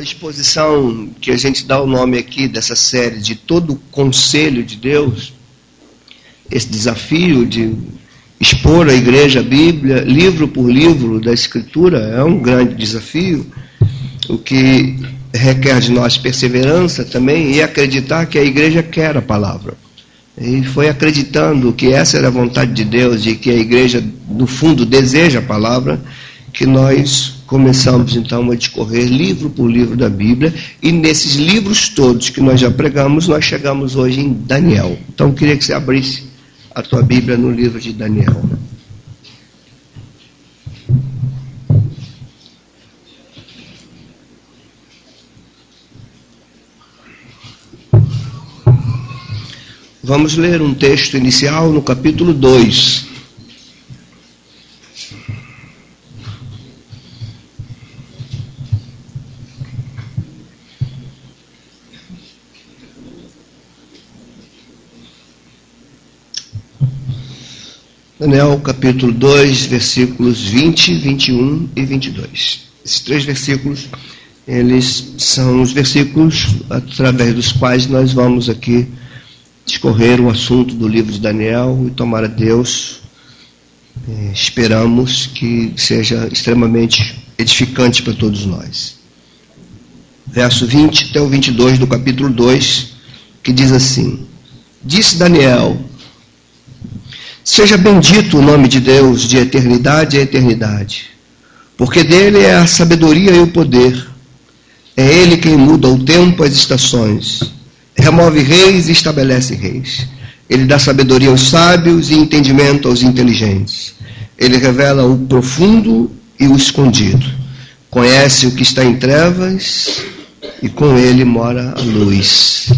A exposição que a gente dá o nome aqui dessa série de todo o conselho de Deus, esse desafio de expor a igreja a Bíblia, livro por livro da Escritura, é um grande desafio, o que requer de nós perseverança também e acreditar que a igreja quer a palavra. E foi acreditando que essa era a vontade de Deus e que a igreja, no fundo, deseja a palavra, que nós começamos então a discorrer livro por livro da Bíblia, e nesses livros todos que nós já pregamos, nós chegamos hoje em Daniel. Então eu queria que você abrisse a tua Bíblia no livro de Daniel. Vamos ler um texto inicial no capítulo 2. Daniel capítulo 2, versículos 20, 21 e 22. Esses três versículos, eles são os versículos através dos quais nós vamos aqui discorrer o assunto do livro de Daniel e tomar a Deus. Eh, esperamos que seja extremamente edificante para todos nós. Verso 20 até o 22 do capítulo 2, que diz assim: Disse Daniel Seja bendito o nome de Deus de eternidade a eternidade, porque dele é a sabedoria e o poder. É ele quem muda o tempo as estações, remove reis e estabelece reis. Ele dá sabedoria aos sábios e entendimento aos inteligentes. Ele revela o profundo e o escondido. Conhece o que está em trevas e com ele mora a luz.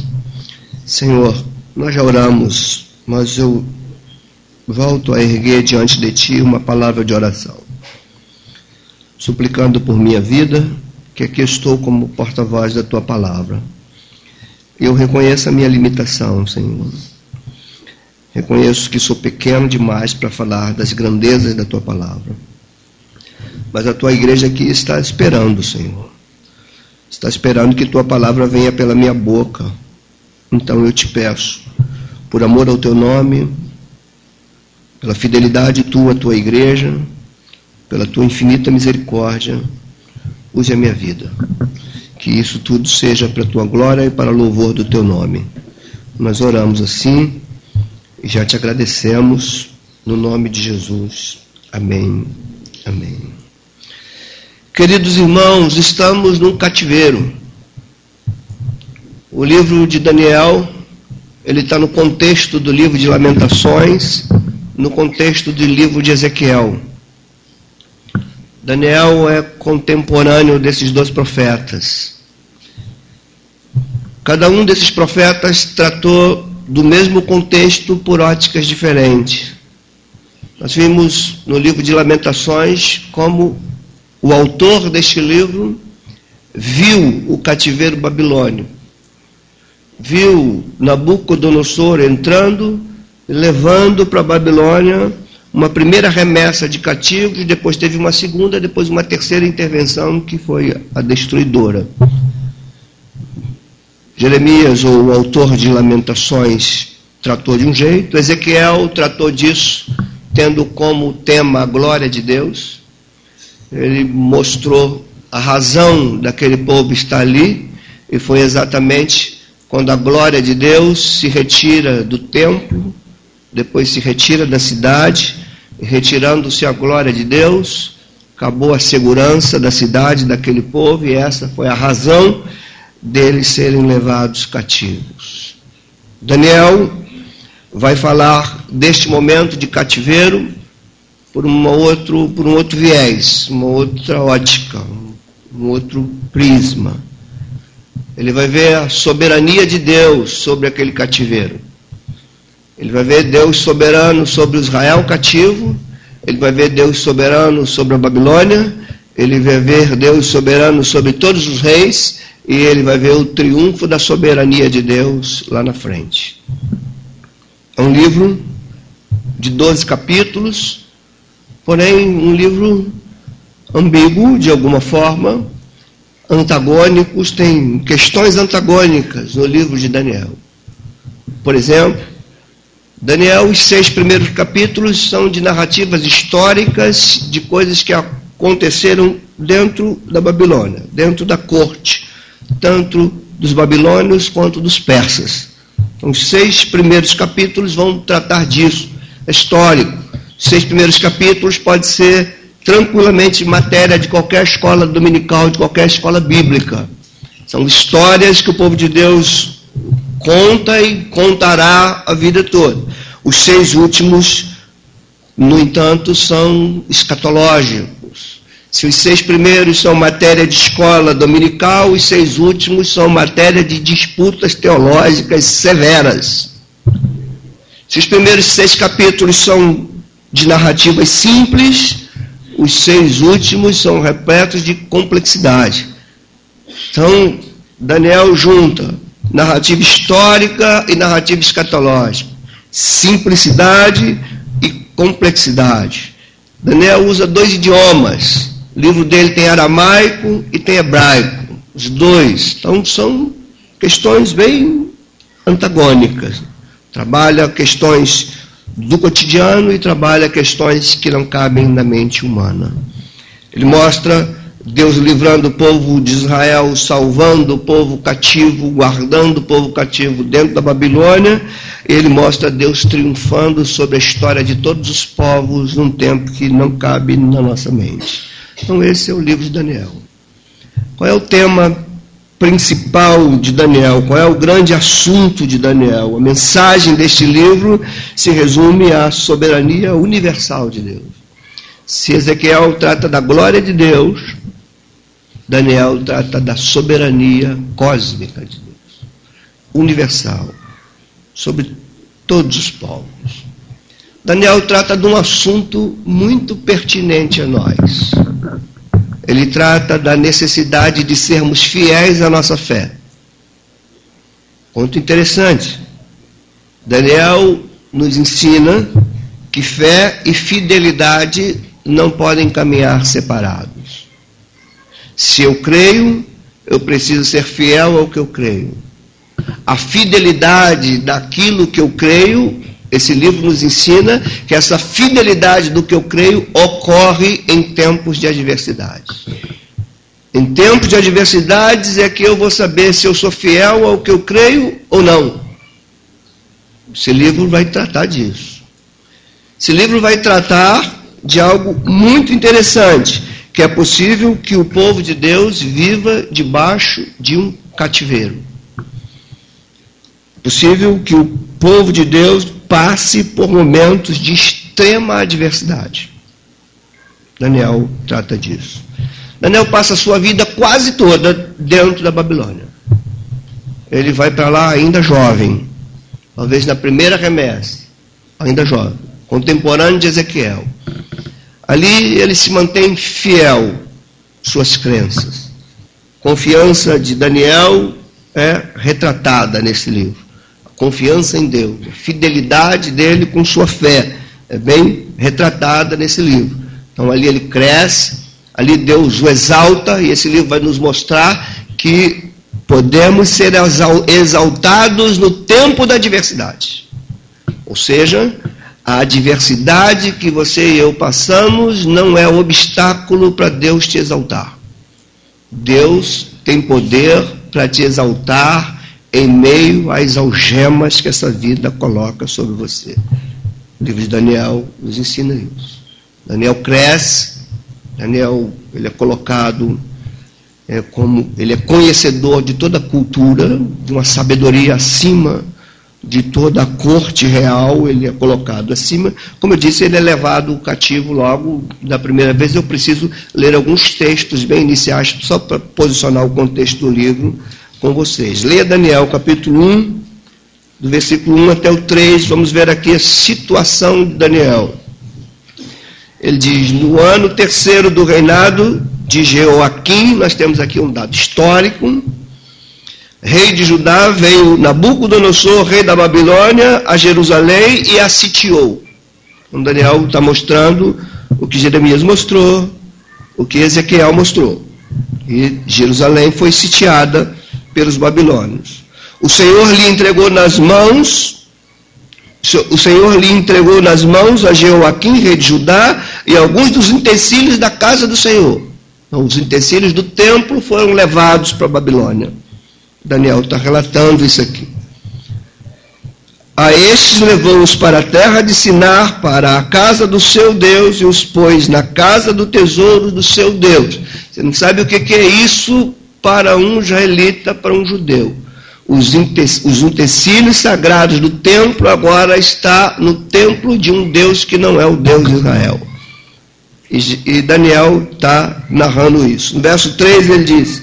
Senhor, nós já oramos, mas eu volto a erguer diante de ti uma palavra de oração, suplicando por minha vida, que aqui estou como porta-voz da tua palavra. Eu reconheço a minha limitação, Senhor. Reconheço que sou pequeno demais para falar das grandezas da tua palavra. Mas a tua igreja aqui está esperando, Senhor. Está esperando que tua palavra venha pela minha boca. Então eu te peço, por amor ao teu nome, pela fidelidade tua, tua igreja, pela tua infinita misericórdia, use a minha vida. Que isso tudo seja para a tua glória e para louvor do teu nome. Nós oramos assim e já te agradecemos no nome de Jesus. Amém. Amém. Queridos irmãos, estamos num cativeiro. O livro de Daniel, ele está no contexto do livro de Lamentações no contexto do livro de Ezequiel. Daniel é contemporâneo desses dois profetas. Cada um desses profetas tratou do mesmo contexto por óticas diferentes. Nós vimos no livro de Lamentações como o autor deste livro viu o cativeiro babilônio, viu Nabucodonosor entrando levando para a Babilônia uma primeira remessa de cativos, depois teve uma segunda, depois uma terceira intervenção que foi a destruidora. Jeremias, o autor de Lamentações, tratou de um jeito, Ezequiel tratou disso, tendo como tema a glória de Deus. Ele mostrou a razão daquele povo estar ali, e foi exatamente quando a glória de Deus se retira do templo, depois se retira da cidade, retirando-se a glória de Deus, acabou a segurança da cidade, daquele povo, e essa foi a razão deles serem levados cativos. Daniel vai falar deste momento de cativeiro por, uma outro, por um outro viés, uma outra ótica, um outro prisma. Ele vai ver a soberania de Deus sobre aquele cativeiro. Ele vai ver Deus soberano sobre Israel cativo, ele vai ver Deus soberano sobre a Babilônia, ele vai ver Deus soberano sobre todos os reis, e ele vai ver o triunfo da soberania de Deus lá na frente. É um livro de 12 capítulos, porém um livro ambíguo de alguma forma. antagônicos, tem questões antagônicas no livro de Daniel. Por exemplo, Daniel, os seis primeiros capítulos são de narrativas históricas de coisas que aconteceram dentro da Babilônia, dentro da corte, tanto dos babilônios quanto dos persas. Então, os seis primeiros capítulos vão tratar disso, é histórico. Os seis primeiros capítulos pode ser tranquilamente matéria de qualquer escola dominical, de qualquer escola bíblica. São histórias que o povo de Deus conta e contará a vida toda. Os seis últimos, no entanto, são escatológicos. Se os seis primeiros são matéria de escola dominical, os seis últimos são matéria de disputas teológicas severas. Se os primeiros seis capítulos são de narrativas simples, os seis últimos são repletos de complexidade. Então, Daniel junta narrativa histórica e narrativa escatológica, simplicidade e complexidade. Daniel usa dois idiomas. O livro dele tem aramaico e tem hebraico, os dois. Então são questões bem antagônicas. Trabalha questões do cotidiano e trabalha questões que não cabem na mente humana. Ele mostra Deus livrando o povo de Israel, salvando o povo cativo, guardando o povo cativo dentro da Babilônia. Ele mostra Deus triunfando sobre a história de todos os povos num tempo que não cabe na nossa mente. Então, esse é o livro de Daniel. Qual é o tema principal de Daniel? Qual é o grande assunto de Daniel? A mensagem deste livro se resume à soberania universal de Deus. Se Ezequiel trata da glória de Deus, Daniel trata da soberania cósmica de Deus, universal, sobre todos os povos. Daniel trata de um assunto muito pertinente a nós. Ele trata da necessidade de sermos fiéis à nossa fé. Ponto interessante. Daniel nos ensina que fé e fidelidade não podem caminhar separados. Se eu creio, eu preciso ser fiel ao que eu creio. A fidelidade daquilo que eu creio, esse livro nos ensina que essa fidelidade do que eu creio ocorre em tempos de adversidade. Em tempos de adversidades é que eu vou saber se eu sou fiel ao que eu creio ou não. Esse livro vai tratar disso. Esse livro vai tratar de algo muito interessante que é possível que o povo de Deus viva debaixo de um cativeiro. É possível que o povo de Deus passe por momentos de extrema adversidade. Daniel trata disso. Daniel passa a sua vida quase toda dentro da Babilônia. Ele vai para lá ainda jovem, talvez na primeira remessa, ainda jovem, contemporâneo de Ezequiel. Ali ele se mantém fiel suas crenças. Confiança de Daniel é retratada nesse livro. A confiança em Deus, a fidelidade dele com sua fé é bem retratada nesse livro. Então ali ele cresce, ali Deus o exalta e esse livro vai nos mostrar que podemos ser exaltados no tempo da adversidade. Ou seja, a adversidade que você e eu passamos não é obstáculo para Deus te exaltar. Deus tem poder para te exaltar em meio às algemas que essa vida coloca sobre você. O livro de Daniel nos ensina isso. Daniel cresce, Daniel ele é colocado é, como ele é conhecedor de toda a cultura, de uma sabedoria acima de toda a corte real, ele é colocado acima. Como eu disse, ele é levado cativo logo da primeira vez. Eu preciso ler alguns textos bem iniciais, só para posicionar o contexto do livro com vocês. Leia Daniel, capítulo 1, do versículo 1 até o 3. Vamos ver aqui a situação de Daniel. Ele diz: No ano terceiro do reinado de Jeoaquim, nós temos aqui um dado histórico rei de Judá, veio Nabucodonosor, rei da Babilônia, a Jerusalém e a sitiou. Então Daniel está mostrando o que Jeremias mostrou, o que Ezequiel mostrou. E Jerusalém foi sitiada pelos babilônios. O Senhor lhe entregou nas mãos, o Senhor lhe entregou nas mãos a Jeoaquim, rei de Judá, e alguns dos utensílios da casa do Senhor. Então, os utensílios do templo foram levados para a Babilônia. Daniel está relatando isso aqui. A estes levou-os para a terra de Sinar, para a casa do seu Deus, e os pôs na casa do tesouro do seu Deus. Você não sabe o que é isso para um israelita, para um judeu. Os utensílios sagrados do templo agora está no templo de um Deus que não é o Deus de Israel. E Daniel está narrando isso. No verso 3 ele diz: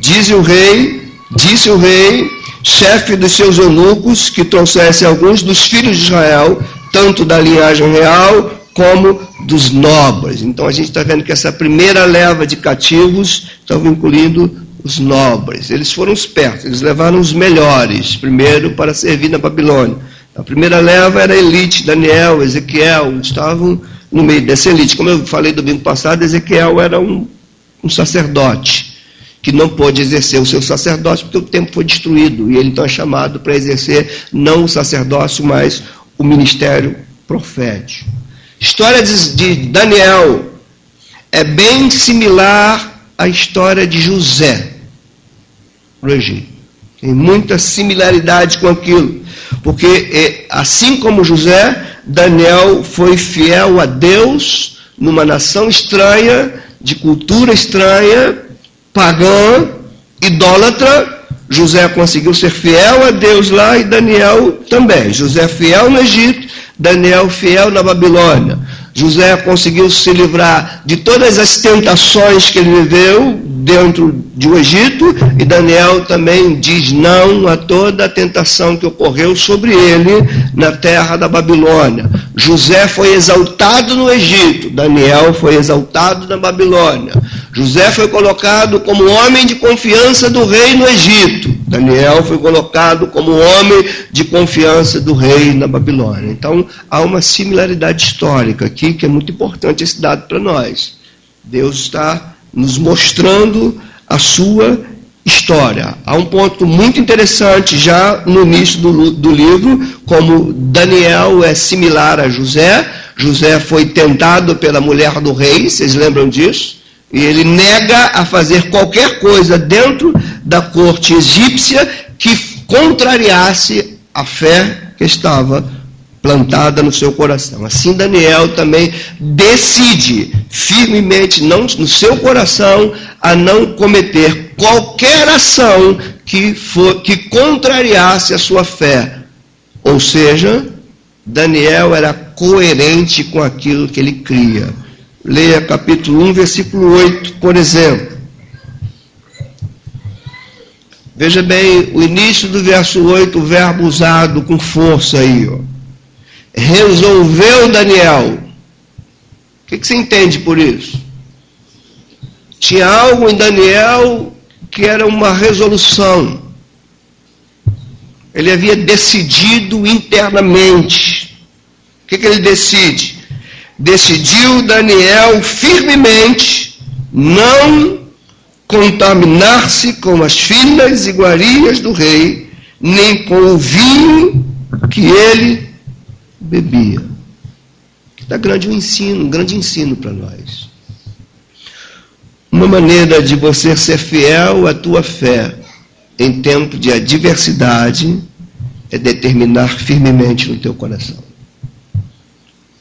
Diz o rei, disse o rei chefe dos seus eunucos, que trouxesse alguns dos filhos de Israel, tanto da linhagem real como dos nobres. Então a gente está vendo que essa primeira leva de cativos estava incluindo os nobres. Eles foram espertos, eles levaram os melhores primeiro para servir na Babilônia. A primeira leva era a elite, Daniel, Ezequiel, estavam no meio dessa elite. Como eu falei domingo passado, Ezequiel era um, um sacerdote que não pôde exercer o seu sacerdócio porque o templo foi destruído. E ele então é chamado para exercer não o sacerdócio, mas o ministério profético. História de Daniel é bem similar à história de José no Egito. Tem muita similaridade com aquilo. Porque é, assim como José, Daniel foi fiel a Deus numa nação estranha, de cultura estranha, pagã, idólatra, José conseguiu ser fiel a Deus lá e Daniel também. José fiel no Egito, Daniel fiel na Babilônia. José conseguiu se livrar de todas as tentações que ele viveu dentro do Egito, e Daniel também diz não a toda a tentação que ocorreu sobre ele na terra da Babilônia. José foi exaltado no Egito, Daniel foi exaltado na Babilônia. José foi colocado como homem de confiança do rei no Egito. Daniel foi colocado como homem de confiança do rei na Babilônia. Então, há uma similaridade histórica aqui que é muito importante esse dado para nós. Deus está nos mostrando a sua história. Há um ponto muito interessante já no início do, do livro, como Daniel é similar a José. José foi tentado pela mulher do rei, vocês lembram disso? E ele nega a fazer qualquer coisa dentro da corte egípcia que contrariasse a fé que estava plantada no seu coração. Assim Daniel também decide firmemente não, no seu coração a não cometer qualquer ação que, for, que contrariasse a sua fé. Ou seja, Daniel era coerente com aquilo que ele cria. Leia capítulo 1, versículo 8, por exemplo. Veja bem, o início do verso 8, o verbo usado com força aí. Ó. Resolveu Daniel. O que, que você entende por isso? Tinha algo em Daniel que era uma resolução. Ele havia decidido internamente. O que, que ele decide? decidiu Daniel firmemente não contaminar-se com as finas iguarias do rei, nem com o vinho que ele bebia. Está grande um ensino, um grande ensino para nós. Uma maneira de você ser fiel à tua fé em tempo de adversidade é determinar firmemente no teu coração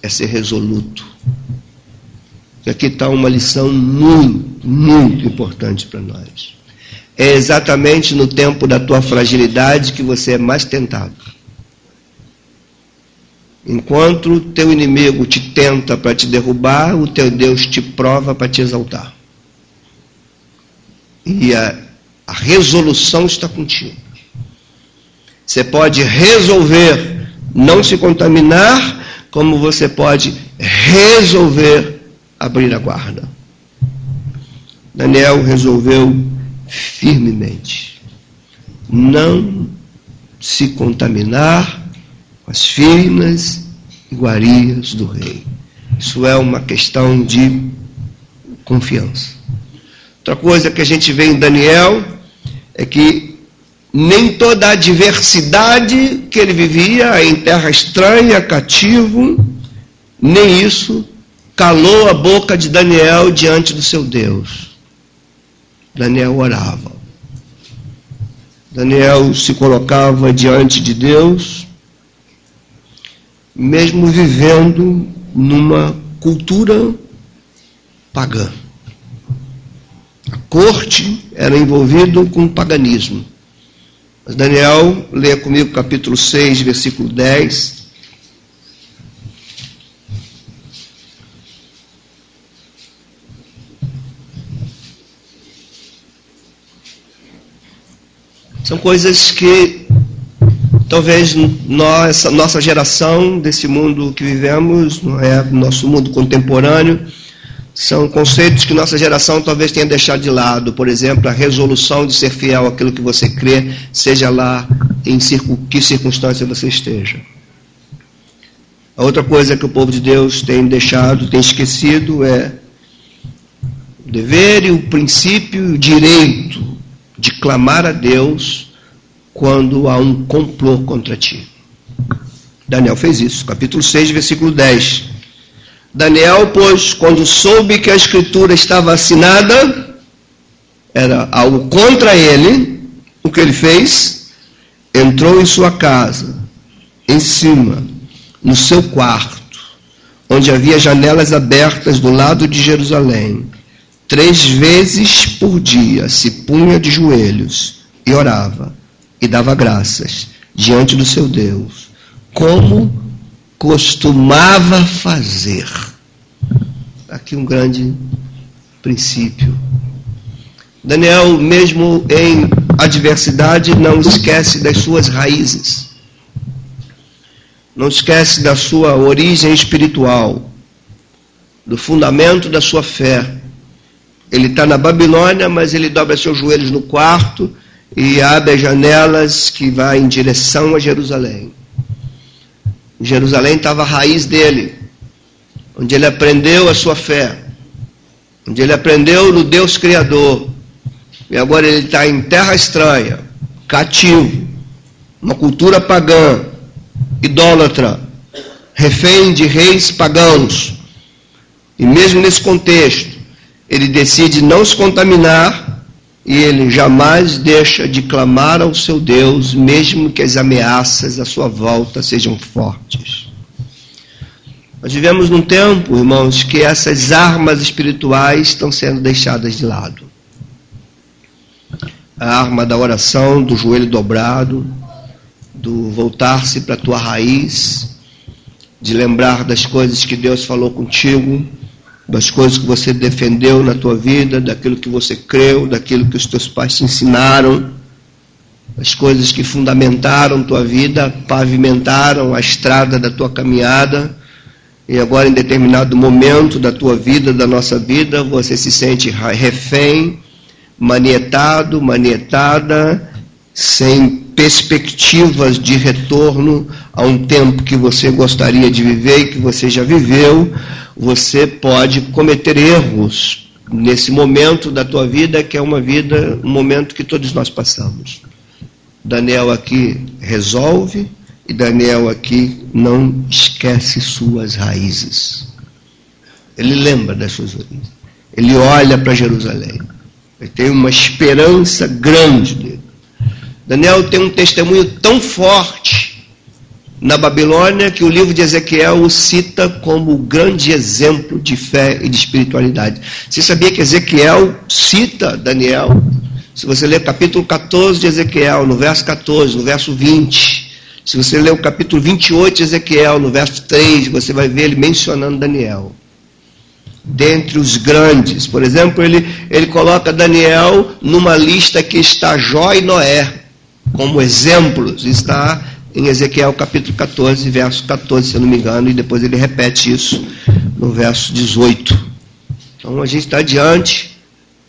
é ser resoluto. E aqui está uma lição muito, muito importante para nós. É exatamente no tempo da tua fragilidade que você é mais tentado. Enquanto o teu inimigo te tenta para te derrubar, o teu Deus te prova para te exaltar. E a, a resolução está contigo. Você pode resolver não se contaminar como você pode resolver abrir a guarda. Daniel resolveu firmemente não se contaminar as finas iguarias do rei. Isso é uma questão de confiança. Outra coisa que a gente vê em Daniel é que nem toda a adversidade que ele vivia em terra estranha, cativo, nem isso calou a boca de Daniel diante do seu Deus. Daniel orava. Daniel se colocava diante de Deus, mesmo vivendo numa cultura pagã. A corte era envolvido com paganismo. Mas Daniel, leia comigo capítulo 6, versículo 10. São coisas que talvez nós, nossa geração, desse mundo que vivemos, não é nosso mundo contemporâneo, são conceitos que nossa geração talvez tenha deixado de lado. Por exemplo, a resolução de ser fiel àquilo que você crê, seja lá em que circunstância você esteja. A outra coisa que o povo de Deus tem deixado, tem esquecido é o dever e o princípio e o direito de clamar a Deus quando há um complô contra ti. Daniel fez isso, capítulo 6, versículo 10. Daniel, pois, quando soube que a escritura estava assinada, era algo contra ele, o que ele fez? Entrou em sua casa, em cima, no seu quarto, onde havia janelas abertas do lado de Jerusalém, Três vezes por dia se punha de joelhos e orava e dava graças diante do seu Deus, como costumava fazer. Aqui um grande princípio. Daniel, mesmo em adversidade, não esquece das suas raízes. Não esquece da sua origem espiritual, do fundamento da sua fé ele está na Babilônia, mas ele dobra seus joelhos no quarto e abre as janelas que vai em direção a Jerusalém. Jerusalém estava a raiz dele, onde ele aprendeu a sua fé, onde ele aprendeu no Deus Criador. E agora ele está em terra estranha, cativo, uma cultura pagã, idólatra, refém de reis pagãos. E mesmo nesse contexto, ele decide não se contaminar e ele jamais deixa de clamar ao seu Deus, mesmo que as ameaças à sua volta sejam fortes. Nós vivemos num tempo, irmãos, que essas armas espirituais estão sendo deixadas de lado. A arma da oração, do joelho dobrado, do voltar-se para a tua raiz, de lembrar das coisas que Deus falou contigo, das coisas que você defendeu na tua vida, daquilo que você creu, daquilo que os teus pais te ensinaram, das coisas que fundamentaram tua vida, pavimentaram a estrada da tua caminhada, e agora em determinado momento da tua vida, da nossa vida, você se sente refém, manietado, manietada, sem perspectivas de retorno a um tempo que você gostaria de viver e que você já viveu, você pode cometer erros nesse momento da tua vida, que é uma vida, um momento que todos nós passamos. Daniel aqui resolve e Daniel aqui não esquece suas raízes. Ele lembra das suas raízes. Ele olha para Jerusalém. Ele tem uma esperança grande dele. Daniel tem um testemunho tão forte na Babilônia que o livro de Ezequiel o cita como grande exemplo de fé e de espiritualidade. Você sabia que Ezequiel cita Daniel? Se você ler o capítulo 14 de Ezequiel, no verso 14, no verso 20, se você ler o capítulo 28 de Ezequiel, no verso 3, você vai ver ele mencionando Daniel. Dentre os grandes, por exemplo, ele, ele coloca Daniel numa lista que está Jó e Noé como exemplos. Está em Ezequiel capítulo 14, verso 14, se eu não me engano, e depois ele repete isso no verso 18. Então a gente está diante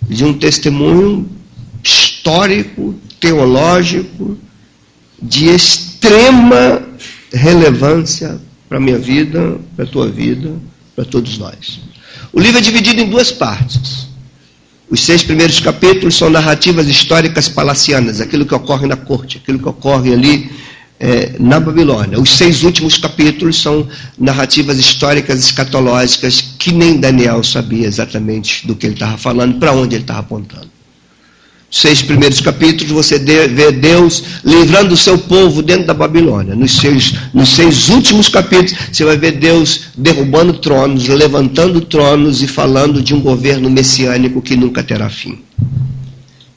de um testemunho histórico, teológico, de extrema relevância para a minha vida, para a tua vida, para todos nós. O livro é dividido em duas partes. Os seis primeiros capítulos são narrativas históricas palacianas, aquilo que ocorre na corte, aquilo que ocorre ali é, na Babilônia. Os seis últimos capítulos são narrativas históricas escatológicas que nem Daniel sabia exatamente do que ele estava falando, para onde ele estava apontando. Seis primeiros capítulos você vê Deus livrando o seu povo dentro da Babilônia. Nos seis, nos seis últimos capítulos você vai ver Deus derrubando tronos, levantando tronos e falando de um governo messiânico que nunca terá fim.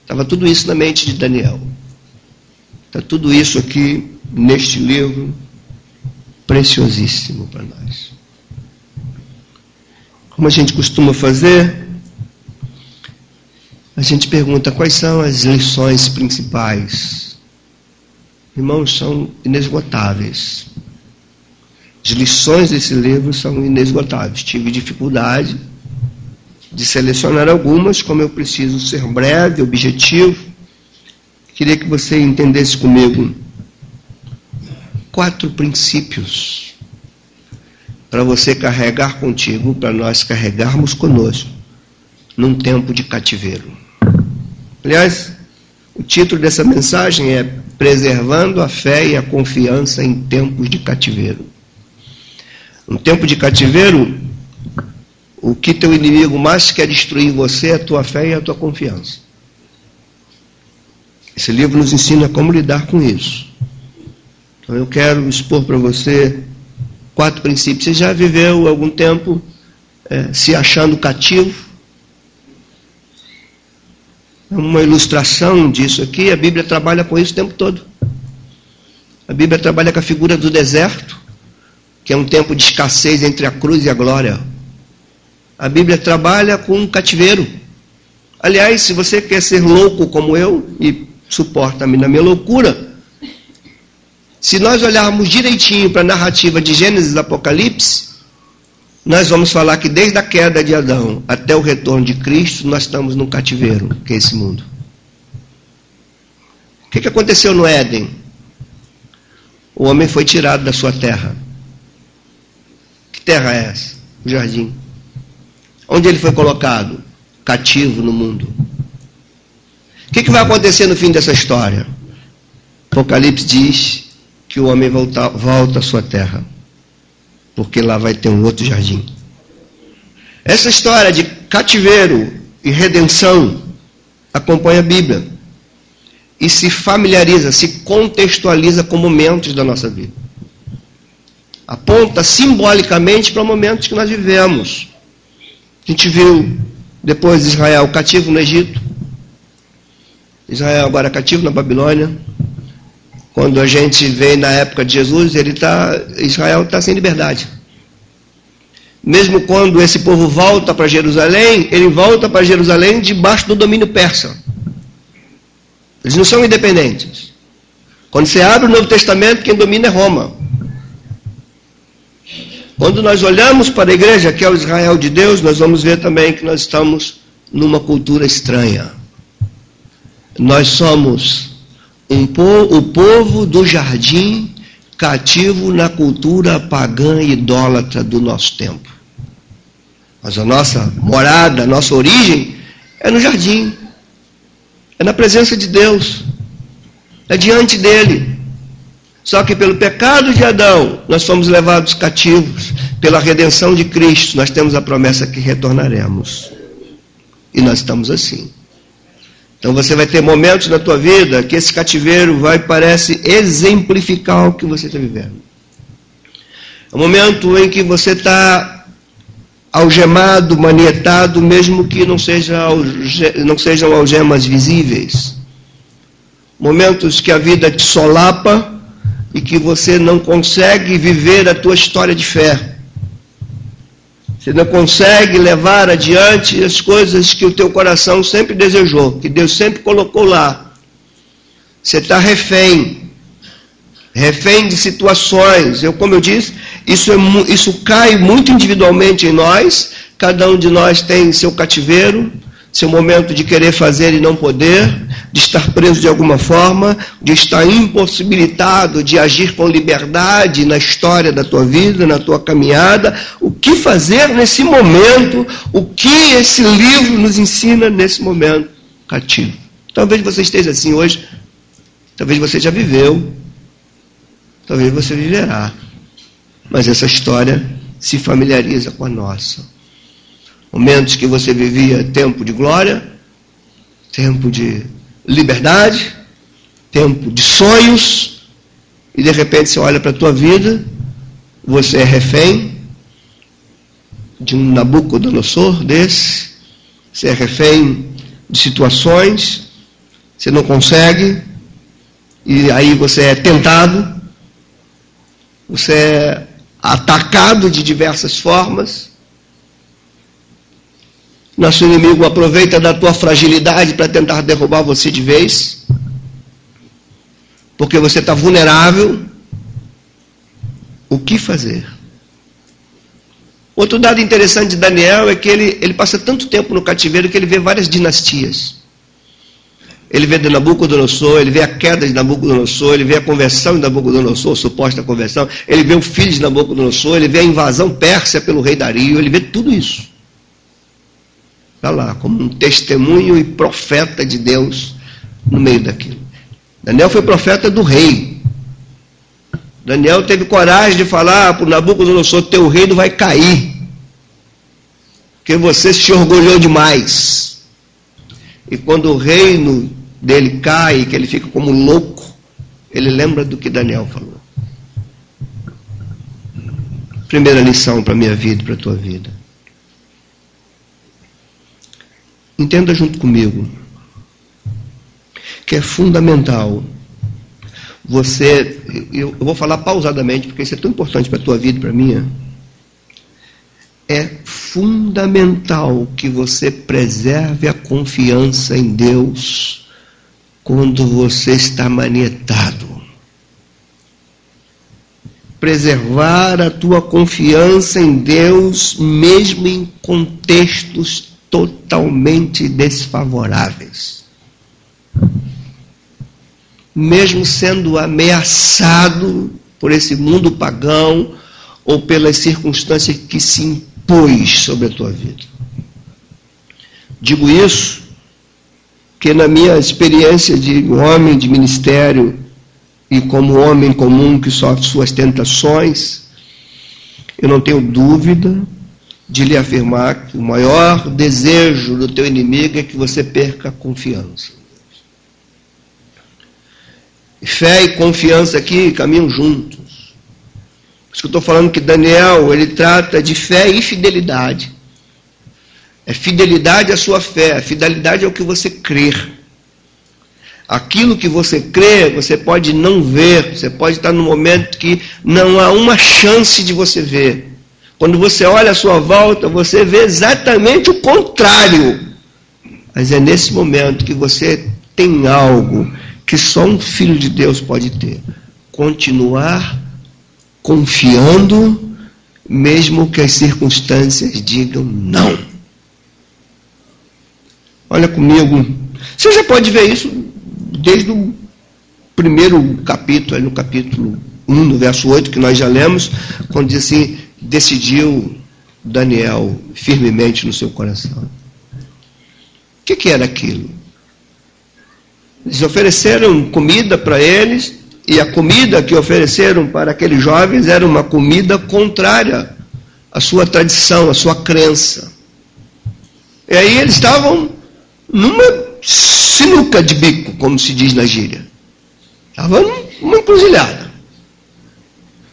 Estava tudo isso na mente de Daniel. Está tudo isso aqui neste livro preciosíssimo para nós. Como a gente costuma fazer, a gente pergunta quais são as lições principais. Irmãos, são inesgotáveis. As lições desse livro são inesgotáveis. Tive dificuldade de selecionar algumas, como eu preciso ser breve, objetivo. Queria que você entendesse comigo quatro princípios para você carregar contigo, para nós carregarmos conosco, num tempo de cativeiro. Aliás, o título dessa mensagem é Preservando a Fé e a Confiança em Tempos de Cativeiro. Um tempo de cativeiro, o que teu inimigo mais quer destruir você é a tua fé e a tua confiança. Esse livro nos ensina como lidar com isso. Eu quero expor para você quatro princípios. Você já viveu algum tempo é, se achando cativo? É uma ilustração disso aqui. A Bíblia trabalha com isso o tempo todo. A Bíblia trabalha com a figura do deserto, que é um tempo de escassez entre a cruz e a glória. A Bíblia trabalha com um cativeiro. Aliás, se você quer ser louco como eu e suporta-me na minha loucura, se nós olharmos direitinho para a narrativa de Gênesis e Apocalipse, nós vamos falar que desde a queda de Adão até o retorno de Cristo, nós estamos num cativeiro, que é esse mundo. O que, que aconteceu no Éden? O homem foi tirado da sua terra. Que terra é essa? O jardim. Onde ele foi colocado? Cativo no mundo. O que, que vai acontecer no fim dessa história? Apocalipse diz que o homem volta, volta à sua terra, porque lá vai ter um outro jardim. Essa história de cativeiro e redenção acompanha a Bíblia e se familiariza, se contextualiza com momentos da nossa vida. Aponta simbolicamente para momentos que nós vivemos. A gente viu depois de Israel cativo no Egito, Israel agora cativo na Babilônia, quando a gente vê na época de Jesus, ele tá, Israel está sem liberdade. Mesmo quando esse povo volta para Jerusalém, ele volta para Jerusalém debaixo do domínio persa. Eles não são independentes. Quando você abre o Novo Testamento, quem domina é Roma. Quando nós olhamos para a igreja, que é o Israel de Deus, nós vamos ver também que nós estamos numa cultura estranha. Nós somos um po o povo do jardim cativo na cultura pagã e idólatra do nosso tempo. Mas a nossa morada, a nossa origem é no jardim, é na presença de Deus, é diante dele. Só que pelo pecado de Adão, nós fomos levados cativos. Pela redenção de Cristo, nós temos a promessa que retornaremos. E nós estamos assim. Então você vai ter momentos na tua vida que esse cativeiro vai, parece, exemplificar o que você está vivendo. É um momento em que você está algemado, manietado, mesmo que não, seja, não sejam algemas visíveis. Momentos que a vida te solapa e que você não consegue viver a tua história de fé. Você não consegue levar adiante as coisas que o teu coração sempre desejou, que Deus sempre colocou lá. Você está refém, refém de situações. Eu, como eu disse, isso, é, isso cai muito individualmente em nós. Cada um de nós tem seu cativeiro, seu momento de querer fazer e não poder, de estar preso de alguma forma, de estar impossibilitado de agir com liberdade na história da tua vida, na tua caminhada. O que fazer nesse momento? O que esse livro nos ensina nesse momento cativo? Talvez você esteja assim hoje, talvez você já viveu, talvez você viverá, mas essa história se familiariza com a nossa. Momentos que você vivia tempo de glória, tempo de liberdade, tempo de sonhos, e de repente você olha para a tua vida, você é refém de um Nabucodonosor desse, você é refém de situações, você não consegue, e aí você é tentado, você é atacado de diversas formas. Nosso inimigo aproveita da tua fragilidade para tentar derrubar você de vez, porque você está vulnerável. O que fazer? Outro dado interessante de Daniel é que ele, ele passa tanto tempo no cativeiro que ele vê várias dinastias. Ele vê de Nabucodonosor, ele vê a queda de Nabucodonosor, ele vê a conversão de Nabucodonosor, suposta conversão, ele vê o filho de Nabucodonosor, ele vê a invasão pérsia pelo rei Dario, ele vê tudo isso. Está lá, como um testemunho e profeta de Deus no meio daquilo. Daniel foi profeta do rei. Daniel teve coragem de falar para Nabucodonosor: teu reino vai cair, porque você se orgulhou demais. E quando o reino dele cai, que ele fica como louco, ele lembra do que Daniel falou. Primeira lição para a minha vida e para a tua vida. Entenda junto comigo que é fundamental você, eu, vou falar pausadamente, porque isso é tão importante para a tua vida e para a minha. É fundamental que você preserve a confiança em Deus quando você está manietado. Preservar a tua confiança em Deus, mesmo em contextos totalmente desfavoráveis. Mesmo sendo ameaçado por esse mundo pagão ou pelas circunstâncias que se impôs sobre a tua vida. Digo isso que na minha experiência de homem de ministério e como homem comum que sofre suas tentações, eu não tenho dúvida de lhe afirmar que o maior desejo do teu inimigo é que você perca a confiança. Fé e confiança aqui caminham juntos. Por isso que eu estou falando que Daniel, ele trata de fé e fidelidade. É fidelidade à sua fé, fidelidade ao que você crer. Aquilo que você crê, você pode não ver, você pode estar no momento que não há uma chance de você ver. Quando você olha à sua volta, você vê exatamente o contrário. Mas é nesse momento que você tem algo que só um filho de Deus pode ter: continuar confiando, mesmo que as circunstâncias digam não. Olha comigo. Você já pode ver isso desde o primeiro capítulo, no capítulo 1, no verso 8, que nós já lemos, quando diz assim: decidiu Daniel firmemente no seu coração. O que, que era aquilo? Eles ofereceram comida para eles, e a comida que ofereceram para aqueles jovens era uma comida contrária à sua tradição, à sua crença. E aí eles estavam numa sinuca de bico, como se diz na gíria. Estava numa encruzilhada.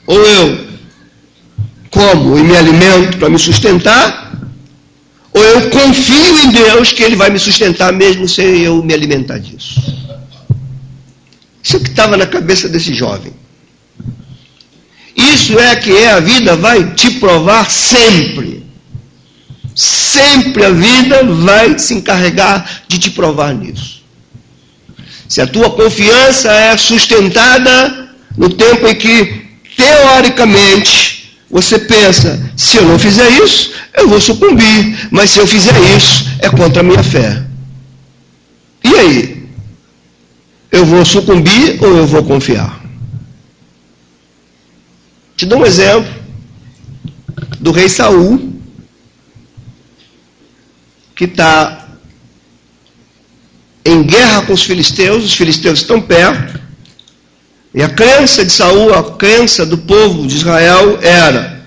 Ou eu como e me alimento para me sustentar, ou eu confio em Deus que Ele vai me sustentar mesmo sem eu me alimentar disso. Isso é que estava na cabeça desse jovem. Isso é que é a vida vai te provar sempre. Sempre a vida vai se encarregar de te provar nisso. Se a tua confiança é sustentada no tempo em que, teoricamente, Você pensa, se eu não fizer isso, eu vou sucumbir. Mas se eu fizer isso, é contra a minha fé. E aí? Eu vou sucumbir ou eu vou confiar? Te dou um exemplo do rei Saul, que está em guerra com os filisteus, os filisteus estão perto, e a crença de Saul, a crença do povo de Israel era: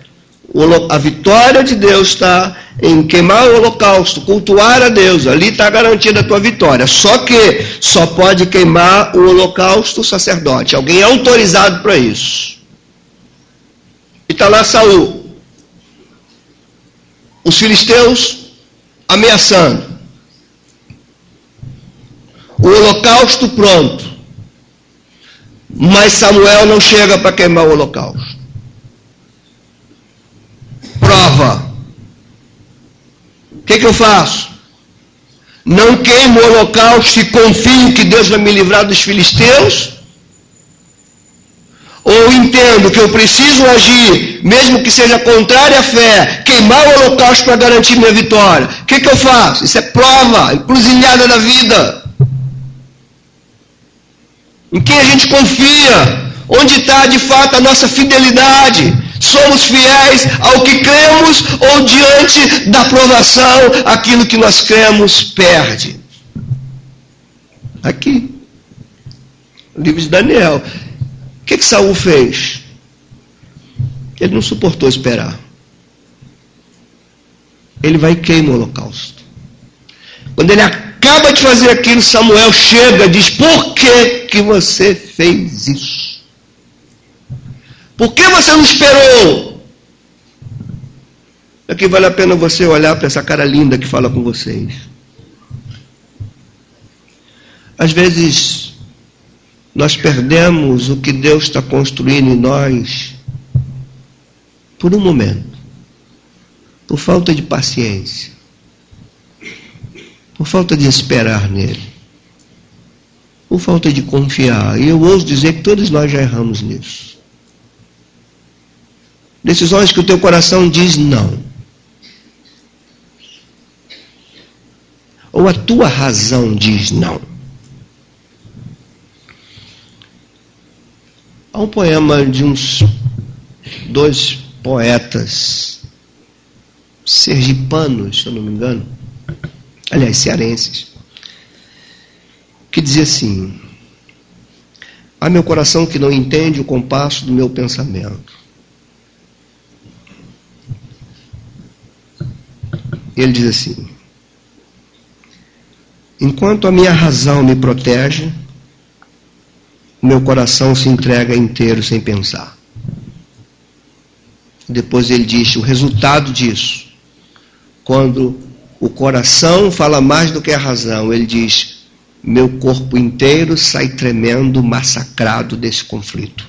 a vitória de Deus está em queimar o holocausto, cultuar a Deus, ali está garantida a tua vitória. Só que só pode queimar o holocausto o sacerdote, alguém é autorizado para isso. E está lá Saul. Os filisteus ameaçando. O holocausto pronto. Mas Samuel não chega para queimar o holocausto. Prova. O que, que eu faço? Não queimo o holocausto e confio que Deus vai me livrar dos filisteus? Ou entendo que eu preciso agir, mesmo que seja contrário à fé, queimar o holocausto para garantir minha vitória? O que, que eu faço? Isso é prova, encruzilhada da vida. Em quem a gente confia? Onde está de fato a nossa fidelidade? Somos fiéis ao que cremos ou diante da provação, aquilo que nós cremos perde? Aqui. Livro de Daniel. O que, que Saul fez? Ele não suportou esperar. Ele vai e queima o holocausto. Quando ele acaba de fazer aquilo, Samuel chega e diz: Por que, que você fez isso? Por que você não esperou? É que vale a pena você olhar para essa cara linda que fala com vocês. Às vezes, nós perdemos o que Deus está construindo em nós por um momento, por falta de paciência por falta de esperar nele, por falta de confiar. E eu ouso dizer que todos nós já erramos nisso. Decisões que o teu coração diz não. Ou a tua razão diz não. Há um poema de uns dois poetas sergipanos, se eu não me engano, aliás, cearenses, que dizia assim: Há meu coração que não entende o compasso do meu pensamento. Ele diz assim: Enquanto a minha razão me protege, o meu coração se entrega inteiro sem pensar. Depois ele diz: o resultado disso, quando o coração fala mais do que a razão. Ele diz: meu corpo inteiro sai tremendo, massacrado desse conflito.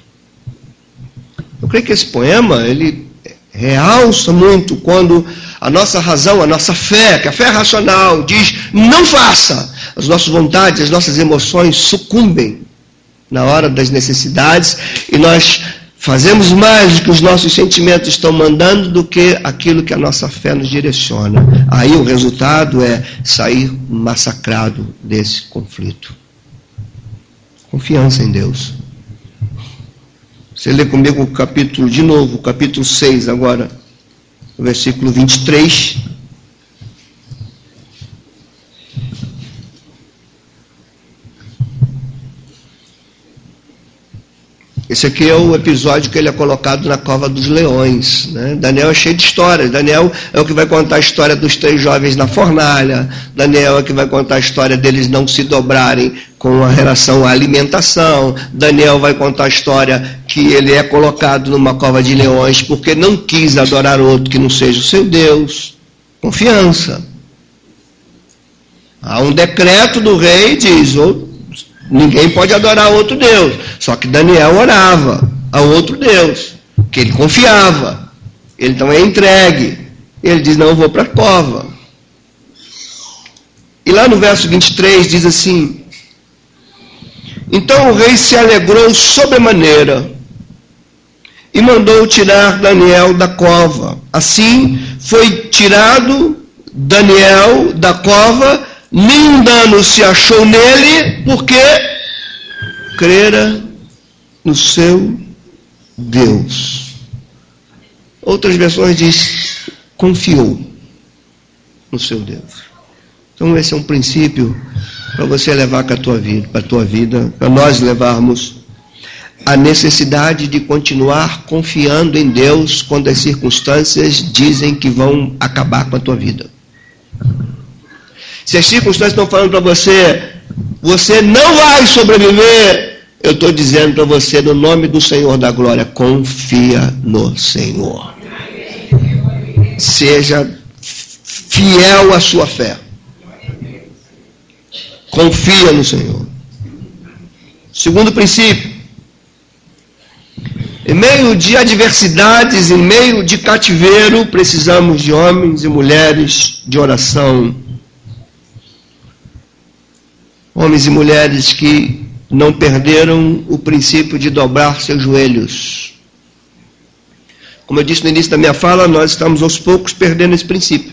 Eu creio que esse poema ele realça muito quando a nossa razão, a nossa fé, que a fé racional diz não faça, as nossas vontades, as nossas emoções sucumbem na hora das necessidades e nós Fazemos mais do que os nossos sentimentos estão mandando do que aquilo que a nossa fé nos direciona. Aí o resultado é sair massacrado desse conflito. Confiança em Deus. Você lê comigo o capítulo, de novo, o capítulo 6 agora, versículo 23. Esse aqui é o episódio que ele é colocado na cova dos leões. Né? Daniel é cheio de histórias. Daniel é o que vai contar a história dos três jovens na fornalha. Daniel é o que vai contar a história deles não se dobrarem com a relação à alimentação. Daniel vai contar a história que ele é colocado numa cova de leões porque não quis adorar outro que não seja o seu Deus. Confiança. Há um decreto do rei, diz, Ninguém pode adorar outro Deus. Só que Daniel orava a outro Deus, que ele confiava. Ele então é entregue. Ele diz: Não, vou para a cova. E lá no verso 23 diz assim: Então o rei se alegrou sobremaneira e mandou tirar Daniel da cova. Assim foi tirado Daniel da cova, nenhum dano se achou nele, porque crera no seu Deus. Outras versões diz confiou no seu Deus. Então esse é um princípio para você levar para a tua vida, para a tua vida, para nós levarmos a necessidade de continuar confiando em Deus quando as circunstâncias dizem que vão acabar com a tua vida. Se as circunstâncias estão falando para você, você não vai sobreviver, eu estou dizendo para você, no nome do Senhor da Glória, confia no Senhor. Seja fiel à sua fé. Confia no Senhor. Segundo princípio, em meio de adversidades, em meio de cativeiro, precisamos de homens e mulheres de oração. Homens e mulheres que não perderam o princípio de dobrar seus joelhos. Como eu disse no início da minha fala, nós estamos aos poucos perdendo esse princípio.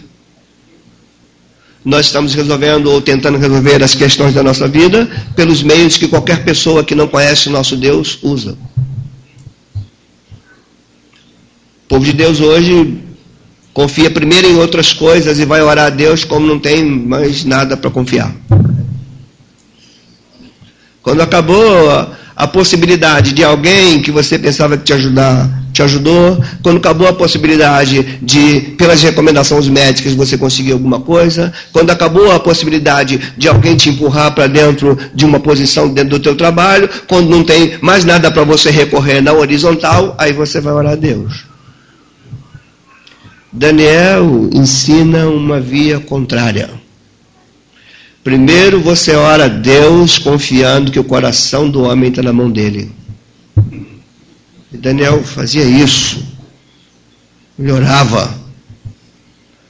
Nós estamos resolvendo ou tentando resolver as questões da nossa vida pelos meios que qualquer pessoa que não conhece o nosso Deus usa. O povo de Deus hoje confia primeiro em outras coisas e vai orar a Deus como não tem mais nada para confiar. Quando acabou a, a, possibilidade de alguém que você pensava que te ajudar, te ajudou, quando acabou a possibilidade de, pelas recomendações médicas, você conseguir alguma coisa, quando acabou a possibilidade de alguém te empurrar para dentro de uma posição dentro do teu trabalho, quando não tem mais nada para você recorrer na horizontal, aí você vai orar a Deus. Daniel ensina uma via contrária. Primeiro você ora a Deus confiando que o coração do homem está na mão dele. E Daniel fazia isso. Ele orava.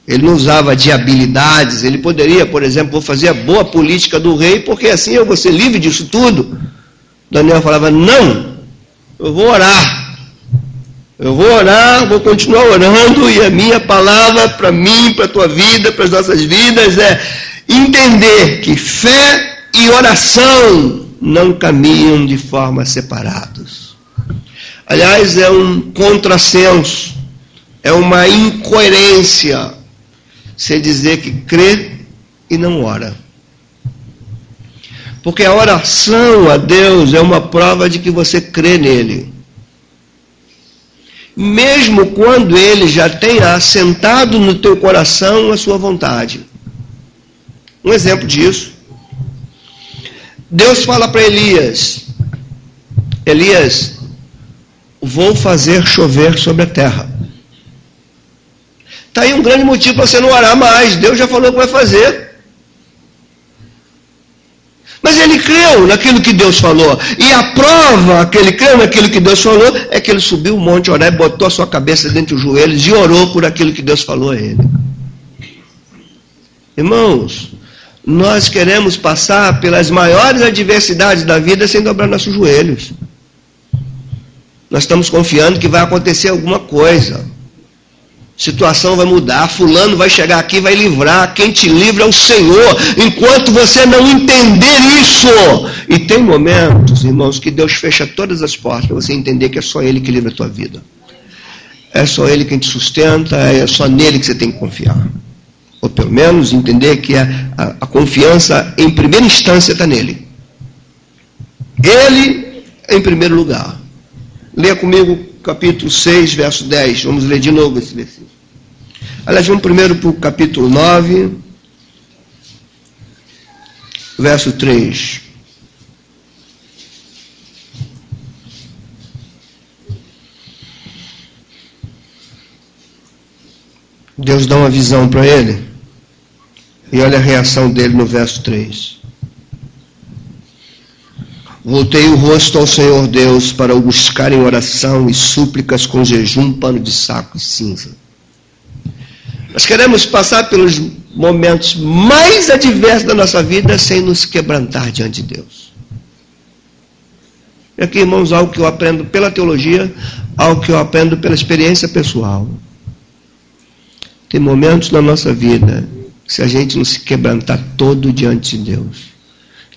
Ele não usava de habilidades. Ele poderia, por exemplo, fazer a boa política do rei, porque assim eu vou ser livre disso tudo. Daniel falava: Não, eu vou orar. Eu vou orar, vou continuar orando, e a minha palavra para mim, para a tua vida, para as nossas vidas é entender que fé e oração não caminham de forma separados. Aliás, é um contrassenso, é uma incoerência você dizer que crê e não ora. Porque a oração a Deus é uma prova de que você crê nele mesmo quando ele já tenha assentado no teu coração a sua vontade. Um exemplo disso. Deus fala para Elias: Elias, vou fazer chover sobre a terra. Está aí um grande motivo para você não orar mais. Deus já falou que vai fazer. Mas ele creu naquilo que Deus falou. E a prova que ele creu naquilo que Deus falou é que ele subiu o monte orar e botou a sua cabeça dentro dos joelhos e orou por aquilo que Deus falou a ele. Irmãos, nós queremos passar pelas maiores adversidades da vida sem dobrar nossos joelhos. Nós estamos confiando que vai acontecer alguma coisa situação vai mudar, fulano vai chegar aqui, vai livrar, quem te livra é o Senhor, enquanto você não entender isso. E tem momentos, irmãos, que Deus fecha todas as portas para você entender que é só Ele que livra a tua vida. É só Ele quem te sustenta, é só nele que você tem que confiar. Ou pelo menos entender que a, a, a confiança, em primeira instância, está nele. Ele em primeiro lugar. Leia comigo capítulo 6, verso 10. Vamos ler de novo esse versículo. Aliás, vamos primeiro para o capítulo 9, verso 3. Deus dá uma visão para ele. E olha a reação dele no verso 3. Voltei o rosto ao Senhor Deus para o buscar em oração e súplicas com jejum, pano de saco e cinza. Nós queremos passar pelos momentos mais adversos da nossa vida sem nos quebrantar diante de Deus. E aqui, irmãos, algo que eu aprendo pela teologia, algo que eu aprendo pela experiência pessoal. Tem momentos na nossa vida, se a gente não se quebrantar todo diante de Deus.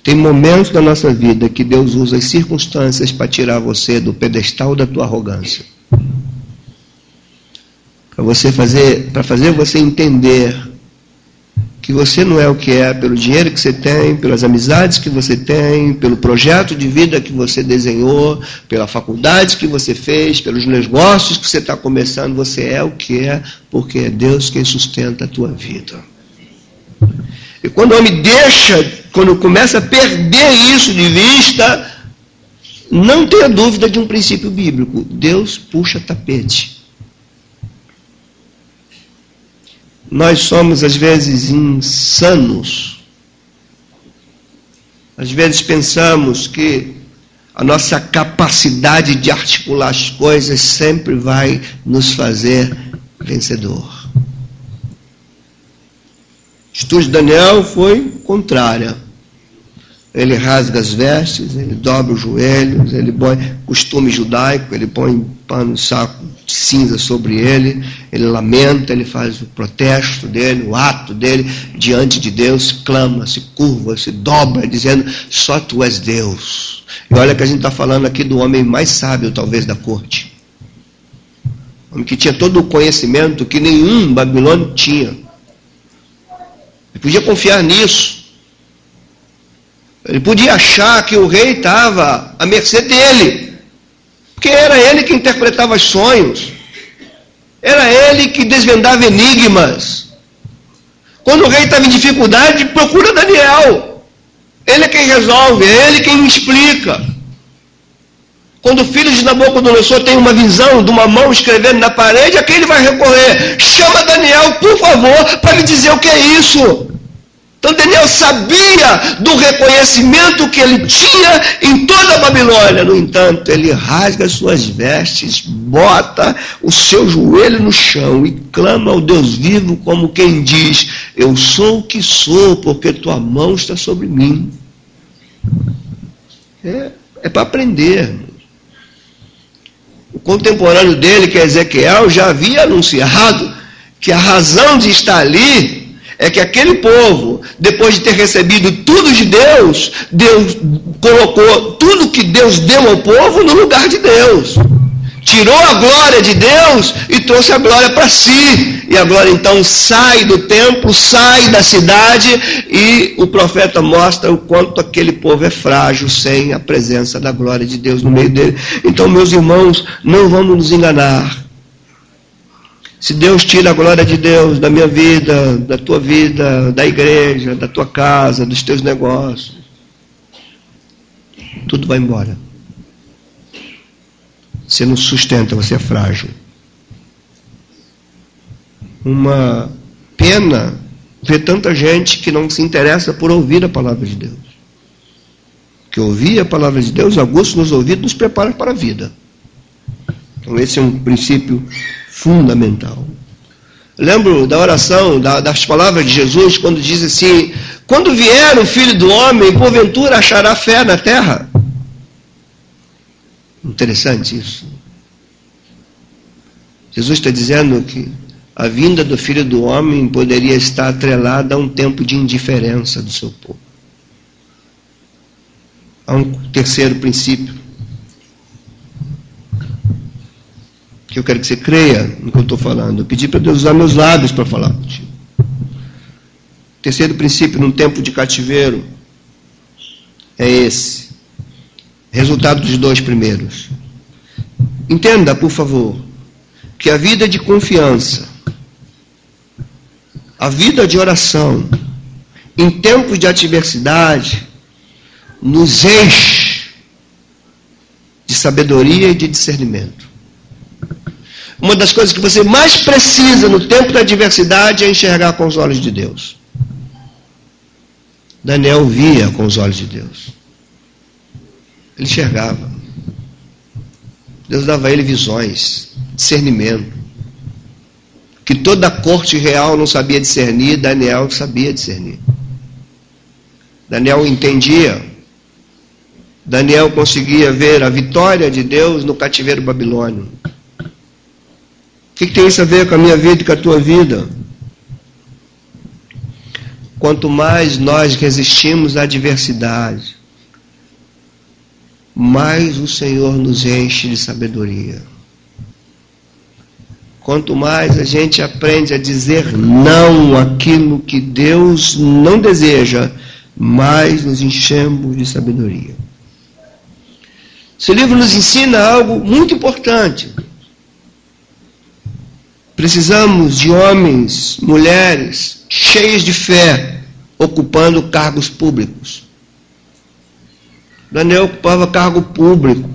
Tem momentos na nossa vida que Deus usa as circunstâncias para tirar você do pedestal da tua arrogância. Para você fazer, para fazer você entender que você não é o que é pelo dinheiro que você tem, pelas amizades que você tem, pelo projeto de vida que você desenhou, pela faculdade que você fez, pelos negócios que você está começando, você é o que é, porque é Deus quem sustenta a tua vida. E quando o homem deixa, quando começa a perder isso de vista, não tenha dúvida de um princípio bíblico: Deus puxa tapete. Nós somos, às vezes, insanos. Às vezes pensamos que a nossa capacidade de articular as coisas sempre vai nos fazer vencedor. Estudo de Daniel foi contrária. Ele rasga as vestes, ele dobra os joelhos, ele põe costume judaico, ele põe pano, saco de cinza sobre ele, ele lamenta, ele faz o protesto dele, o ato dele diante de Deus, clama, se curva, se dobra, dizendo: Só tu és Deus. E olha que a gente está falando aqui do homem mais sábio, talvez, da corte. Homem que tinha todo o conhecimento que nenhum babilônio tinha. Ele podia confiar nisso. Ele podia achar que o rei estava à mercê dele, porque era ele que interpretava os sonhos, era ele que desvendava enigmas. Quando o rei estava em dificuldade, procura Daniel. Ele é quem resolve, é ele quem explica. Quando o filho de Nabucodonosor tem uma visão de uma mão escrevendo na parede, a quem ele vai recorrer? Chama Daniel, por favor, para me dizer o que é isso. Então Daniel sabia do reconhecimento que ele tinha em toda a Babilônia. No entanto, ele rasga suas vestes, bota o seu joelho no chão e clama ao Deus vivo como quem diz: Eu sou o que sou, porque tua mão está sobre mim. É, é para aprender. O contemporâneo dele, que é Ezequiel, já havia anunciado que a razão de estar ali é que aquele povo, depois de ter recebido tudo de Deus, Deus colocou tudo que Deus deu ao povo no lugar de Deus. Tirou a glória de Deus e trouxe a glória para si. E a glória então sai do templo, sai da cidade, e o profeta mostra o quanto aquele povo é frágil sem a presença da glória de Deus no meio dele. Então, meus irmãos, não vamos nos enganar. Se Deus tira a glória de Deus da minha vida, da tua vida, da igreja, da tua casa, dos teus negócios, tudo vai embora. Você não sustenta, você é frágil. Uma pena ver tanta gente que não se interessa por ouvir a palavra de Deus. Que ouvir a palavra de Deus, aguço nos ouvidos, nos prepara para a vida. Então, esse é um princípio fundamental. Lembro da oração, das palavras de Jesus, quando diz assim: Quando vier o filho do homem, porventura achará fé na terra. Interessante isso. Jesus está dizendo que a vinda do filho do homem poderia estar atrelada a um tempo de indiferença do seu povo. Há um terceiro princípio que eu quero que você creia no que eu estou falando. Eu pedi para Deus usar meus lábios para falar contigo. Terceiro princípio, num tempo de cativeiro, é esse. Resultado dos dois primeiros. Entenda, por favor, que a vida de confiança, a vida de oração, em tempos de adversidade, nos enche de sabedoria e de discernimento. Uma das coisas que você mais precisa no tempo da adversidade é enxergar com os olhos de Deus. Daniel via com os olhos de Deus. Ele enxergava. Deus dava a ele visões, discernimento. Que toda a corte real não sabia discernir, Daniel sabia discernir. Daniel entendia Daniel conseguia ver a vitória de Deus no cativeiro babilônio. O que, que tem isso a ver com a minha vida e com a tua vida? Quanto mais nós resistimos à adversidade, mais o Senhor nos enche de sabedoria. Quanto mais a gente aprende a dizer não àquilo que Deus não deseja, mais nos enchemos de sabedoria. Esse livro nos ensina algo muito importante. Precisamos de homens, mulheres cheios de fé, ocupando cargos públicos. Daniel ocupava cargo público.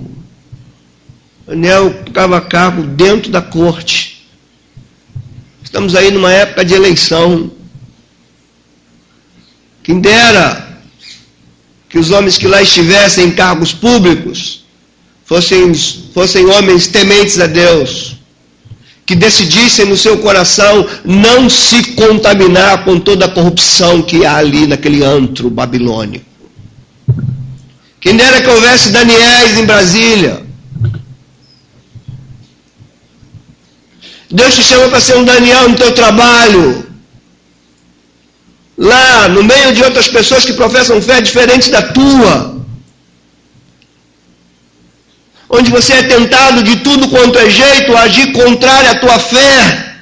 Daniel ocupava cargo dentro da corte. Estamos aí numa época de eleição. Quem dera que os homens que lá estivessem em cargos públicos fossem, fossem homens tementes a Deus, que decidissem no seu coração não se contaminar com toda a corrupção que há ali naquele antro babilônico. Quem dera que houvesse Daniéis em Brasília. Deus te chama para ser um Daniel no teu trabalho. Lá, no meio de outras pessoas que professam fé diferente da tua onde você é tentado de tudo quanto é jeito a agir contrário à tua fé,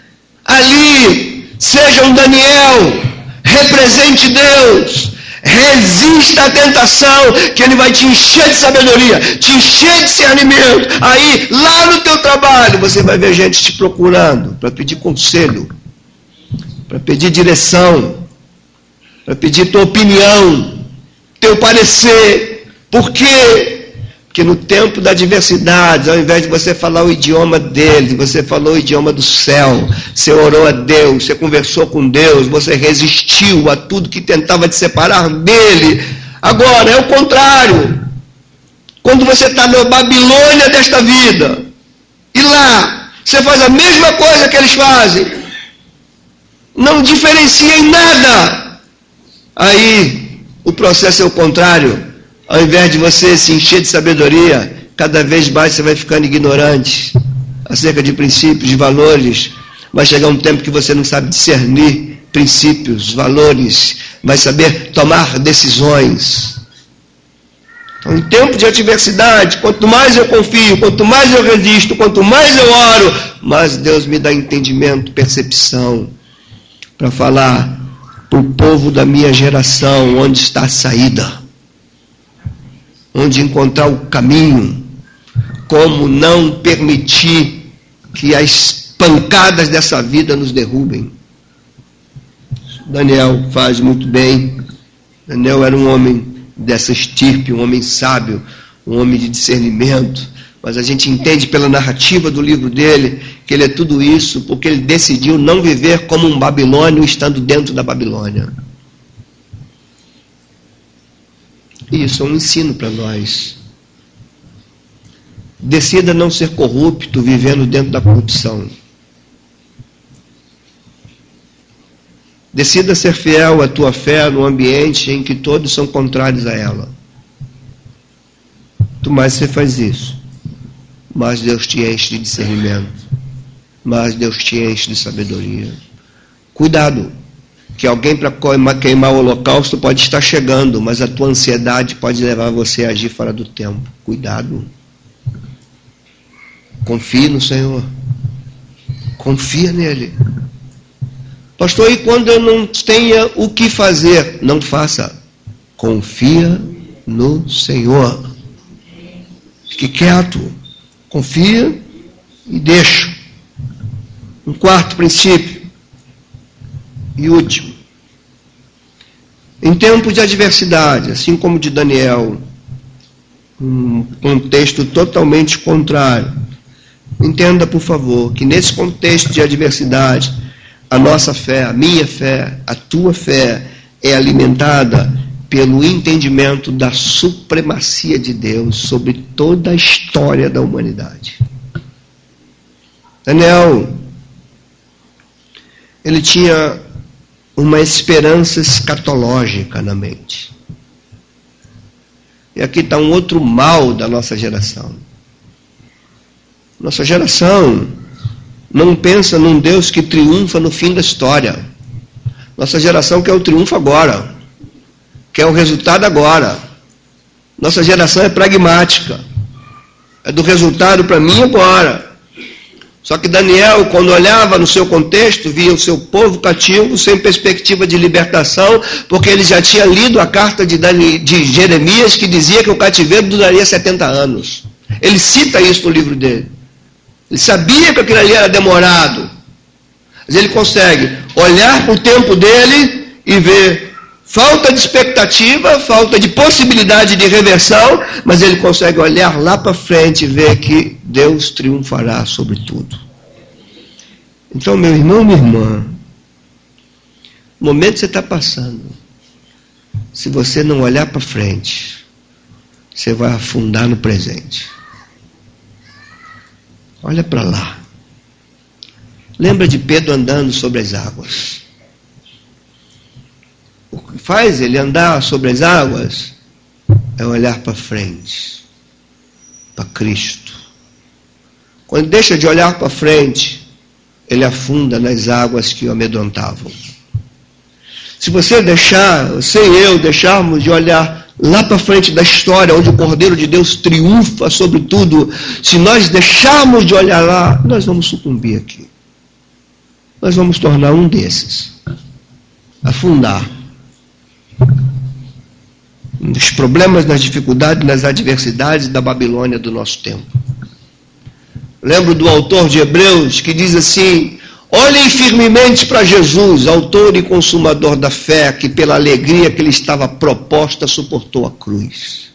ali, seja um Daniel, represente Deus, resista à tentação, que Ele vai te encher de sabedoria, te encher de discernimento. Aí, lá no teu trabalho, você vai ver gente te procurando para pedir conselho, para pedir direção, para pedir tua opinião, teu parecer. Por quê? Que no tempo da adversidade, ao invés de você falar o idioma dele, você falou o idioma do céu, você orou a Deus, você conversou com Deus, você resistiu a tudo que tentava te separar dele. Agora é o contrário. Quando você está na Babilônia desta vida, e lá você faz a mesma coisa que eles fazem, não diferencia em nada. Aí o processo é o contrário ao invés de você se encher de sabedoria, cada vez mais você vai ficando ignorante acerca de princípios, de valores. Vai chegar um tempo que você não sabe discernir princípios, valores, vai saber tomar decisões. Então, em tempo de adversidade, quanto mais eu confio, quanto mais eu resisto, quanto mais eu oro, mais Deus me dá entendimento, percepção, para falar para o povo da minha geração onde está a saída onde encontrar o caminho, como não permitir que as pancadas dessa vida nos derrubem. Daniel faz muito bem. Daniel era um homem dessa estirpe, um homem sábio, um homem de discernimento. Mas a gente entende pela narrativa do livro dele que ele é tudo isso porque ele decidiu não viver como um babilônio estando dentro da Babilônia. Isso é um ensino para nós. Decida não ser corrupto vivendo dentro da corrupção. Decida ser fiel à tua fé no ambiente em que todos são contrários a ela. Quanto mais você faz isso, mais Deus te enche de discernimento, mais Deus te enche de sabedoria. Cuidado que alguém para queimar o holocausto pode estar chegando, mas a tua ansiedade pode levar você a agir fora do tempo. Cuidado. Confie no Senhor. Confia nele. Pastor, e quando eu não tenha o que fazer? Não faça. Confia no Senhor. Fique quieto. Confia e deixa. Um quarto princípio e último. Em tempos de adversidade, assim como de Daniel, um contexto totalmente contrário, entenda, por favor, que nesse contexto de adversidade, a nossa fé, a minha fé, a tua fé é alimentada pelo entendimento da supremacia de Deus sobre toda a história da humanidade. Daniel, ele tinha uma esperança escatológica na mente. E aqui está um outro mal da nossa geração. Nossa geração não pensa num Deus que triunfa no fim da história. Nossa geração quer o triunfo agora, quer o resultado agora. Nossa geração é pragmática, é do resultado para mim agora. Só que Daniel, quando olhava no seu contexto, via o seu povo cativo sem perspectiva de libertação, porque ele já tinha lido a carta de, Dani, de Jeremias que dizia que o cativeiro duraria 70 anos. Ele cita isso no livro dele. Ele sabia que aquilo ali era demorado. Mas ele consegue olhar para o tempo dele e ver falta de expectativa, falta de possibilidade de reversão, mas ele consegue olhar lá para frente e ver que Deus triunfará sobre tudo. Então, meu irmão, minha irmã, o momento que você está passando, se você não olhar para frente, você vai afundar no presente. Olha para lá. Lembra de Pedro andando sobre as águas. O que faz ele andar sobre as águas é olhar para frente, para Cristo. Quando deixa de olhar para frente, ele afunda nas águas que o amedrontavam. Se você deixar, você e eu deixarmos de olhar lá para frente da história, onde o Cordeiro de Deus triunfa sobre tudo, se nós deixarmos de olhar lá, nós vamos sucumbir aqui. Nós vamos tornar um desses. Afundar. Nos problemas, nas dificuldades, nas adversidades da Babilônia do nosso tempo. Lembro do autor de Hebreus que diz assim: Olhem firmemente para Jesus, autor e consumador da fé, que pela alegria que lhe estava proposta suportou a cruz.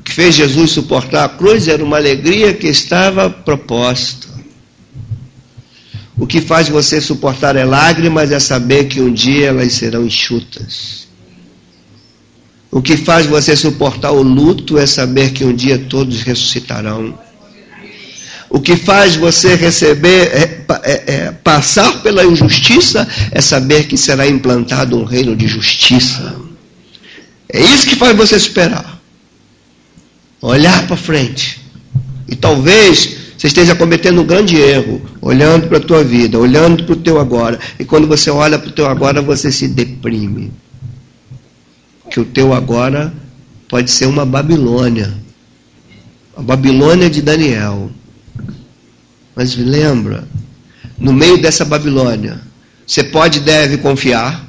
O que fez Jesus suportar a cruz era uma alegria que estava proposta. O que faz você suportar é lágrimas, é saber que um dia elas serão enxutas. O que faz você suportar o luto é saber que um dia todos ressuscitarão. O que faz você receber, é, é, é, passar pela injustiça, é saber que será implantado um reino de justiça. É isso que faz você esperar. Olhar para frente. E talvez você esteja cometendo um grande erro, olhando para a tua vida, olhando para o teu agora. E quando você olha para o teu agora, você se deprime. Que o teu agora pode ser uma Babilônia. A Babilônia de Daniel. Mas lembra, no meio dessa Babilônia, você pode e deve confiar,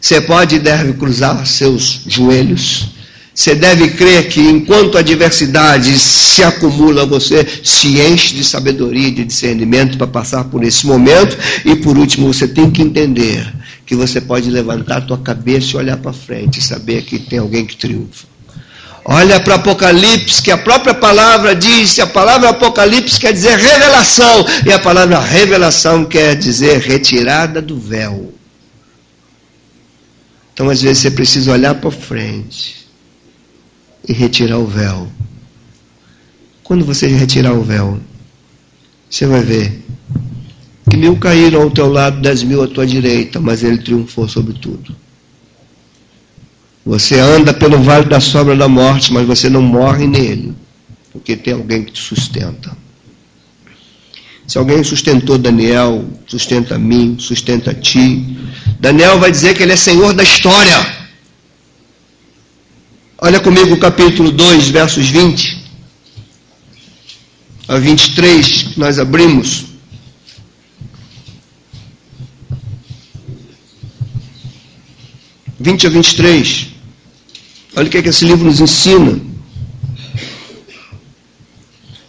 você pode e deve cruzar seus joelhos, você deve crer que enquanto a adversidade se acumula, você se enche de sabedoria e de discernimento para passar por esse momento. E por último, você tem que entender que você pode levantar a tua cabeça e olhar para frente e saber que tem alguém que triunfa. Olha para Apocalipse, que a própria palavra diz, a palavra Apocalipse quer dizer revelação, e a palavra revelação quer dizer retirada do véu. Então, às vezes, você precisa olhar para frente e retirar o véu. Quando você retirar o véu, você vai ver que mil caíram ao teu lado, dez mil à tua direita, mas ele triunfou sobre tudo. Você anda pelo vale da sombra da morte, mas você não morre nele, porque tem alguém que te sustenta. Se alguém sustentou Daniel, sustenta a mim, sustenta a ti. Daniel vai dizer que ele é senhor da história. Olha comigo o capítulo 2, versos 20 a 23, que nós abrimos. Vinte a vinte e três. Olha o que, é que esse livro nos ensina.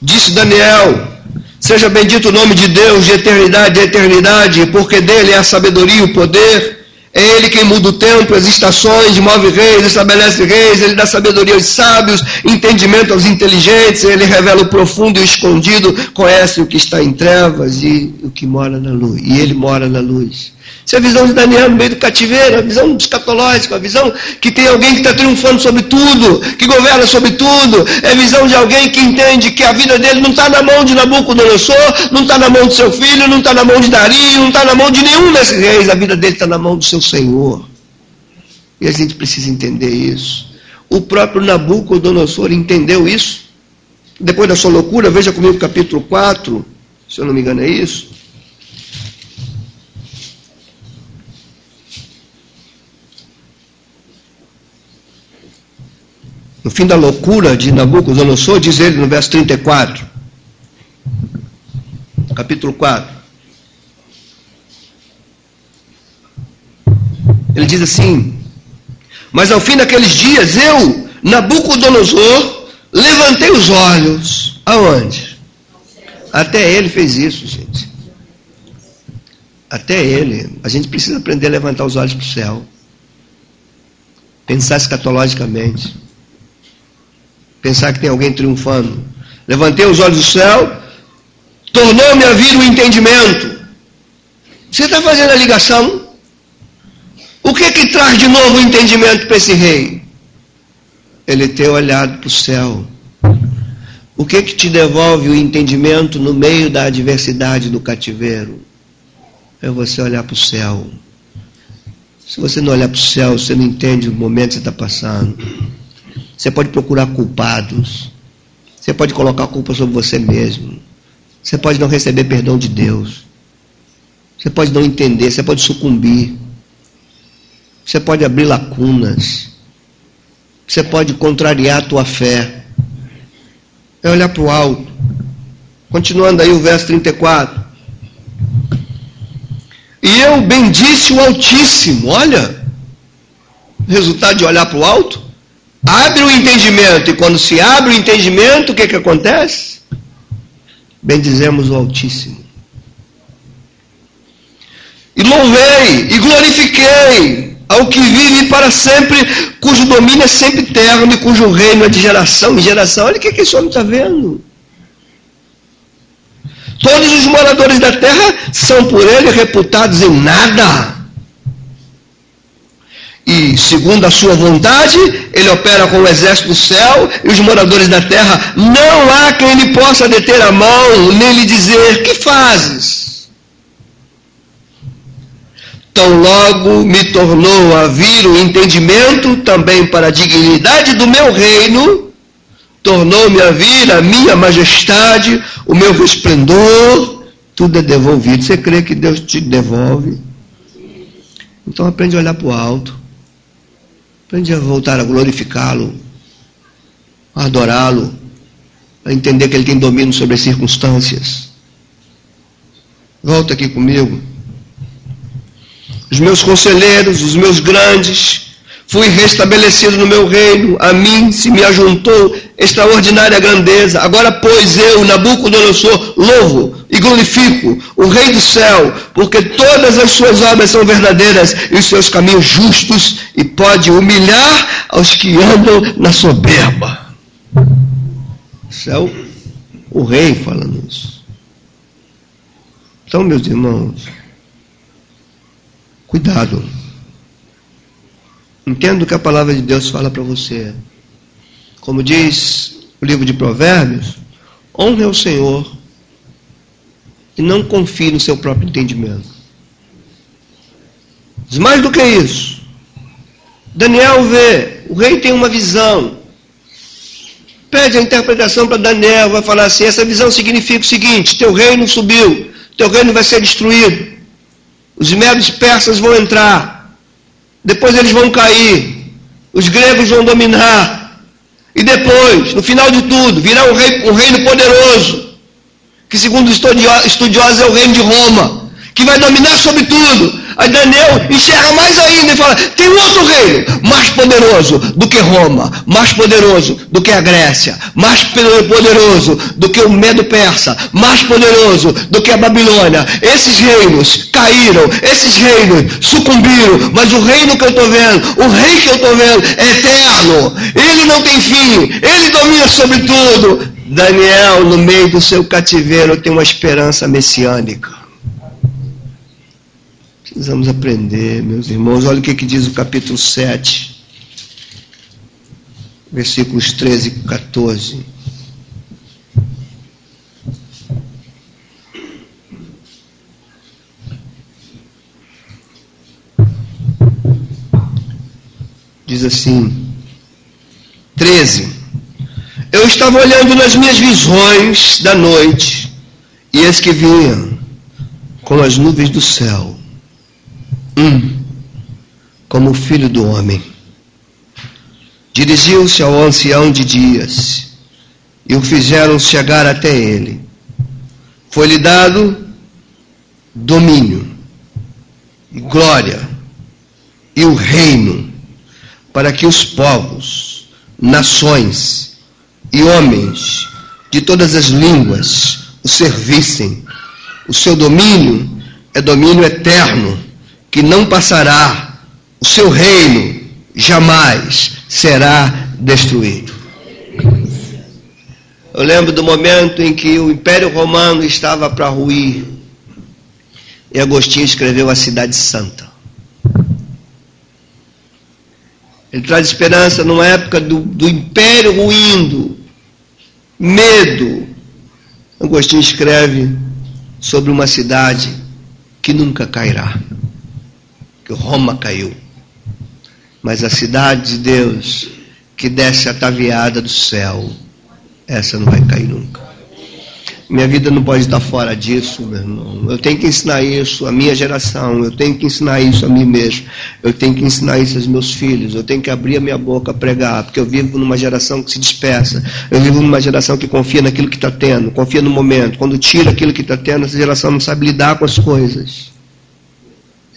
Disse Daniel: Seja bendito o nome de Deus de eternidade a eternidade, porque dele é a sabedoria e o poder. É Ele quem muda o tempo, as estações, move reis, estabelece reis, Ele dá sabedoria aos sábios, entendimento aos inteligentes, Ele revela o profundo e o escondido, conhece o que está em trevas e o que mora na luz. E Ele mora na luz. Essa é a visão de Daniel no meio do cativeiro, a visão escatológica, a visão que tem alguém que está triunfando sobre tudo, que governa sobre tudo. É a visão de alguém que entende que a vida dele não está na mão de Nabucodonosor, não está na mão do seu filho, não está na mão de Dario, não está na mão de nenhum desses reis. A vida dele está na mão do seu Senhor. E a gente precisa entender isso. o próprio Nabucodonosor entendeu isso. Depois da sua loucura, veja comigo o capítulo 4, se eu não me engano é isso. No fim da loucura de Nabucodonosor, diz ele no verso 34, capítulo 4. Ele diz assim: Mas ao fim daqueles dias, eu, Nabucodonosor, levantei os olhos. Aonde? Até ele fez isso, gente. Até ele. A gente precisa aprender a levantar os olhos para o céu. Pensar escatologicamente pensar que tem alguém triunfando. Levantei os olhos do céu, tornou-me a vir o entendimento. Você está fazendo a ligação? O que que traz de novo o entendimento para esse rei? Ele ter olhado para o céu. O que que te devolve o entendimento no meio da adversidade do cativeiro? É você olhar para o céu. Se você não olhar para o céu, você não entende o momento que você está passando. Você pode procurar culpados. Você pode colocar a culpa sobre você mesmo. Você pode não receber perdão de Deus. Você pode não entender, você pode sucumbir. Você pode abrir lacunas. Você pode contrariar a tua fé. É olhar para o alto. Continuando aí o verso 34. E eu bendisse o Altíssimo. Olha, resultado de olhar para o alto. Abre o entendimento, e quando se abre o entendimento, o que, que acontece? Bendizemos o Altíssimo. E louvei, e glorifiquei ao que vive para sempre, cujo domínio é sempre eterno e cujo reino é de geração em geração. Olha o que, que esse homem está vendo. Todos os moradores da terra são por ele reputados em nada e, segundo a sua vontade, ele opera com o exército do céu e os moradores da terra. Não há quem lhe possa deter a mão, nem lhe dizer: Que fazes? Tão logo me tornou a vir o entendimento também para a dignidade do meu reino, tornou-me a vir a minha majestade, o meu resplendor, tudo é devolvido. Você crê que Deus te devolve? Então aprende a olhar para o alto. Aprende a voltar a glorificá-lo, a adorá-lo, a entender que ele tem domínio sobre as circunstâncias. Volta aqui comigo. Os meus conselheiros, os meus grandes, fui restabelecido no meu reino, a mim se me ajuntou extraordinária grandeza. Agora, pois, eu, Nabucodonosor, louvo e glorifico o Rei do céu, porque todas as suas obras são verdadeiras e os seus caminhos justos, e pode humilhar aos que andam na soberba. Céu, o Rei falando isso. Então, meus irmãos, cuidado. Entenda o que a palavra de Deus fala para você. Como diz o livro de Provérbios, honre o Senhor e não confie no seu próprio entendimento. Diz mais do que isso. Daniel vê, o rei tem uma visão. Pede a interpretação para Daniel, vai falar assim: essa visão significa o seguinte: teu reino subiu, teu reino vai ser destruído, os medos persas vão entrar, depois eles vão cair. Os gregos vão dominar. E depois, no final de tudo, virá um, rei, um reino poderoso. Que, segundo os estudiosos, é o reino de Roma. Que vai dominar sobre tudo. Aí Daniel enxerga mais ainda e fala: tem outro reino mais poderoso do que Roma, mais poderoso do que a Grécia, mais poderoso do que o Medo Persa, mais poderoso do que a Babilônia. Esses reinos caíram, esses reinos sucumbiram, mas o reino que eu estou vendo, o rei que eu estou vendo é eterno, ele não tem fim, ele domina sobre tudo. Daniel, no meio do seu cativeiro, tem uma esperança messiânica. Precisamos aprender, meus irmãos. Olha o que, que diz o capítulo 7, versículos 13 e 14. Diz assim: 13. Eu estava olhando nas minhas visões da noite, e eis que vinha com as nuvens do céu, um, como o filho do homem. Dirigiu-se ao ancião de dias, e o fizeram chegar até ele. Foi-lhe dado domínio, glória e o reino, para que os povos, nações, e homens de todas as línguas o servissem. O seu domínio é domínio eterno, que não passará. O seu reino jamais será destruído. Eu lembro do momento em que o Império Romano estava para ruir. E Agostinho escreveu a Cidade Santa. Ele traz esperança numa época do, do Império ruindo, medo. Agostinho escreve sobre uma cidade que nunca cairá, que Roma caiu, mas a cidade de Deus que desce ataviada do céu, essa não vai cair nunca. Minha vida não pode estar fora disso, meu irmão. Eu tenho que ensinar isso à minha geração, eu tenho que ensinar isso a mim mesmo, eu tenho que ensinar isso aos meus filhos, eu tenho que abrir a minha boca a pregar, porque eu vivo numa geração que se dispersa, eu vivo numa geração que confia naquilo que está tendo, confia no momento. Quando tira aquilo que está tendo, essa geração não sabe lidar com as coisas.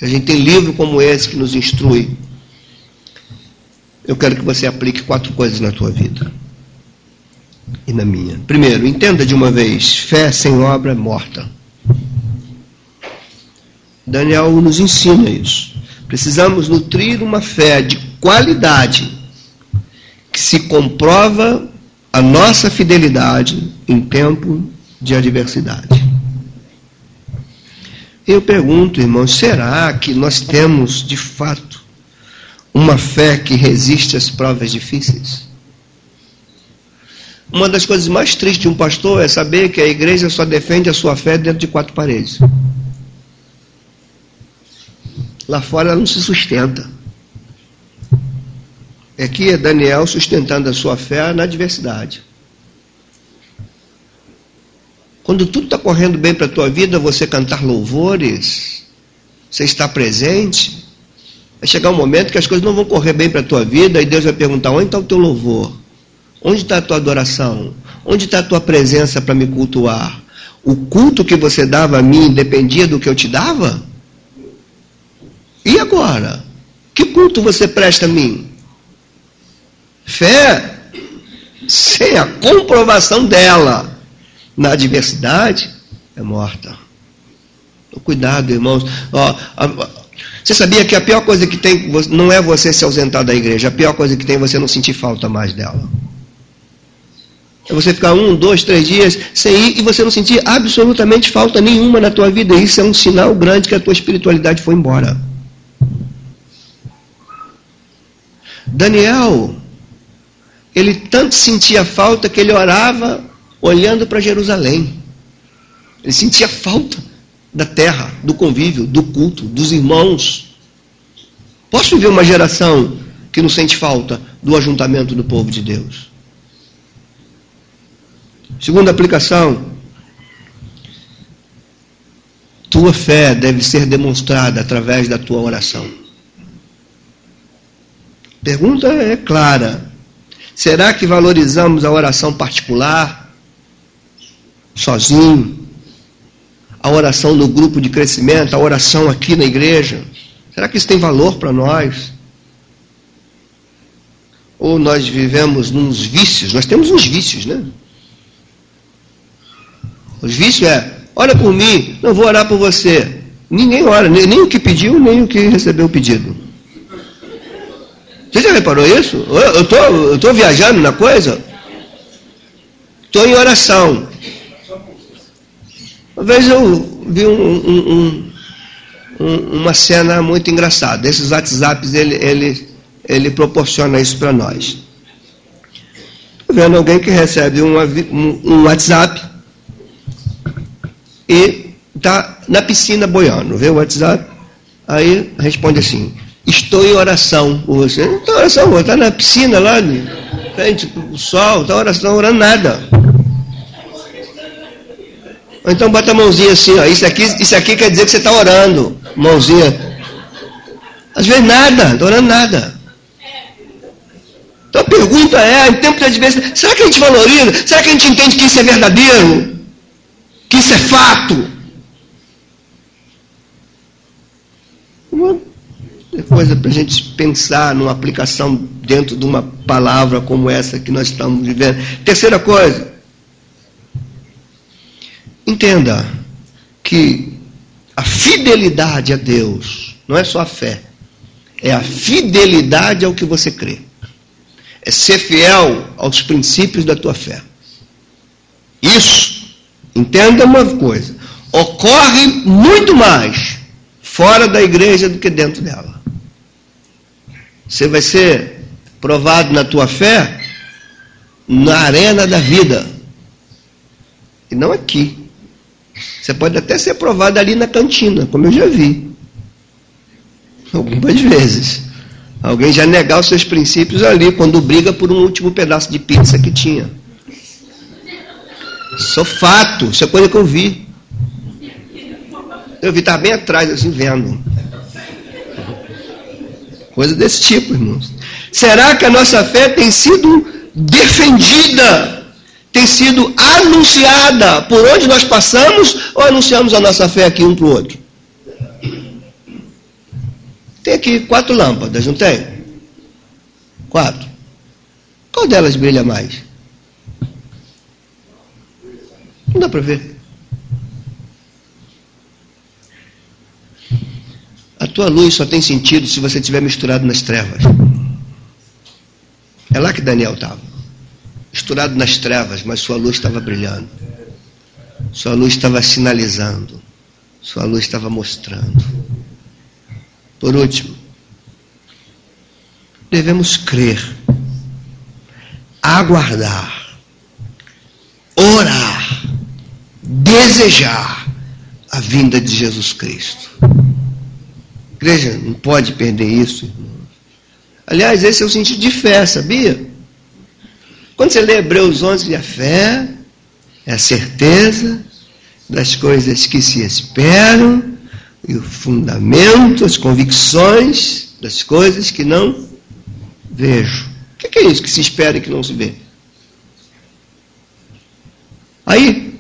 A gente tem livro como esse que nos instrui. Eu quero que você aplique quatro coisas na tua vida e na minha. Primeiro, entenda de uma vez: fé sem obra é morta. Daniel nos ensina isso. Precisamos nutrir uma fé de qualidade que se comprova a nossa fidelidade em tempo de adversidade. Eu pergunto, irmãos, será que nós temos de fato uma fé que resiste às provas difíceis? Uma das coisas mais tristes de um pastor é saber que a igreja só defende a sua fé dentro de quatro paredes. Lá fora ela não se sustenta. Aqui é Daniel sustentando a sua fé na adversidade. Quando tudo está correndo bem para a tua vida, você cantar louvores, você está presente, vai chegar um momento que as coisas não vão correr bem para a tua vida e Deus vai perguntar: onde está o teu louvor? Onde está a tua adoração? Onde está a tua presença para me cultuar? O culto que você dava a mim dependia do que eu te dava? E agora? Que culto você presta a mim? Fé sem a comprovação dela na adversidade é morta. Cuidado, irmãos. Ó, você sabia que a pior coisa que tem não é você se ausentar da igreja, a pior coisa que tem é você não sentir falta mais dela. É você ficar um, dois, três dias sem ir e você não sentir absolutamente falta nenhuma na tua vida. Isso é um sinal grande que a tua espiritualidade foi embora. Daniel, ele tanto sentia falta que ele orava olhando para Jerusalém. Ele sentia falta da terra, do convívio, do culto, dos irmãos. Posso ver uma geração que não sente falta do ajuntamento do povo de Deus? Segunda aplicação, tua fé deve ser demonstrada através da tua oração. Pergunta é clara: será que valorizamos a oração particular, sozinho, a oração no grupo de crescimento, a oração aqui na igreja? Será que isso tem valor para nós? Ou nós vivemos nos vícios? Nós temos uns vícios, né? Os vícios é, ora por mim, não vou orar por você. Ninguém ora, nem, nem o que pediu, nem o que recebeu o pedido. Você já reparou isso? Eu estou tô, viajando na coisa? Estou em oração. Uma vez eu vi um, um, um, uma cena muito engraçada. Esses WhatsApps, ele, ele, ele proporciona isso para nós. Estou vendo alguém que recebe um, WhatsApp e está na piscina boiando, vê o WhatsApp, aí responde assim, Estou em oração por você. Não está em oração, está na piscina lá, frente o sol, está oração, orando nada. Ou então bota a mãozinha assim, ó. Isso aqui, isso aqui quer dizer que você está orando. Mãozinha. Às vezes nada, não orando nada. Então a pergunta é, em tempo de adversidade, será que a gente valoriza? Será que a gente entende que isso é verdadeiro? Que isso é fato? Uma coisa para a gente pensar numa aplicação dentro de uma palavra como essa que nós estamos vivendo. Terceira coisa, entenda que a fidelidade a Deus não é só a fé, é a fidelidade ao que você crê é ser fiel aos princípios da tua fé. Isso, entenda uma coisa, ocorre muito mais fora da igreja do que dentro dela. Você vai ser provado na tua fé na arena da vida. E não aqui. Você pode até ser provado ali na cantina, como eu já vi. Algumas vezes. Alguém já negar os seus princípios ali, quando briga por um último pedaço de pizza que tinha. Isso é fato, isso é coisa que eu vi. Eu vi, estar bem atrás, assim, vendo. Coisa desse tipo, irmãos. Será que a nossa fé tem sido defendida? Tem sido anunciada por onde nós passamos? Ou anunciamos a nossa fé aqui um para o outro? Tem aqui quatro lâmpadas, não tem? Quatro. Qual delas brilha mais? Não dá para ver. A tua luz só tem sentido se você estiver misturado nas trevas. É lá que Daniel estava. Misturado nas trevas, mas sua luz estava brilhando. Sua luz estava sinalizando. Sua luz estava mostrando. Por último, devemos crer, aguardar, orar, desejar a vinda de Jesus Cristo. Igreja não pode perder isso, irmão. Aliás, esse é o sentido de fé, sabia? Quando você lê Hebreus 11, a fé é a certeza das coisas que se esperam e o fundamento, as convicções das coisas que não vejo. O que é isso que se espera e que não se vê? Aí,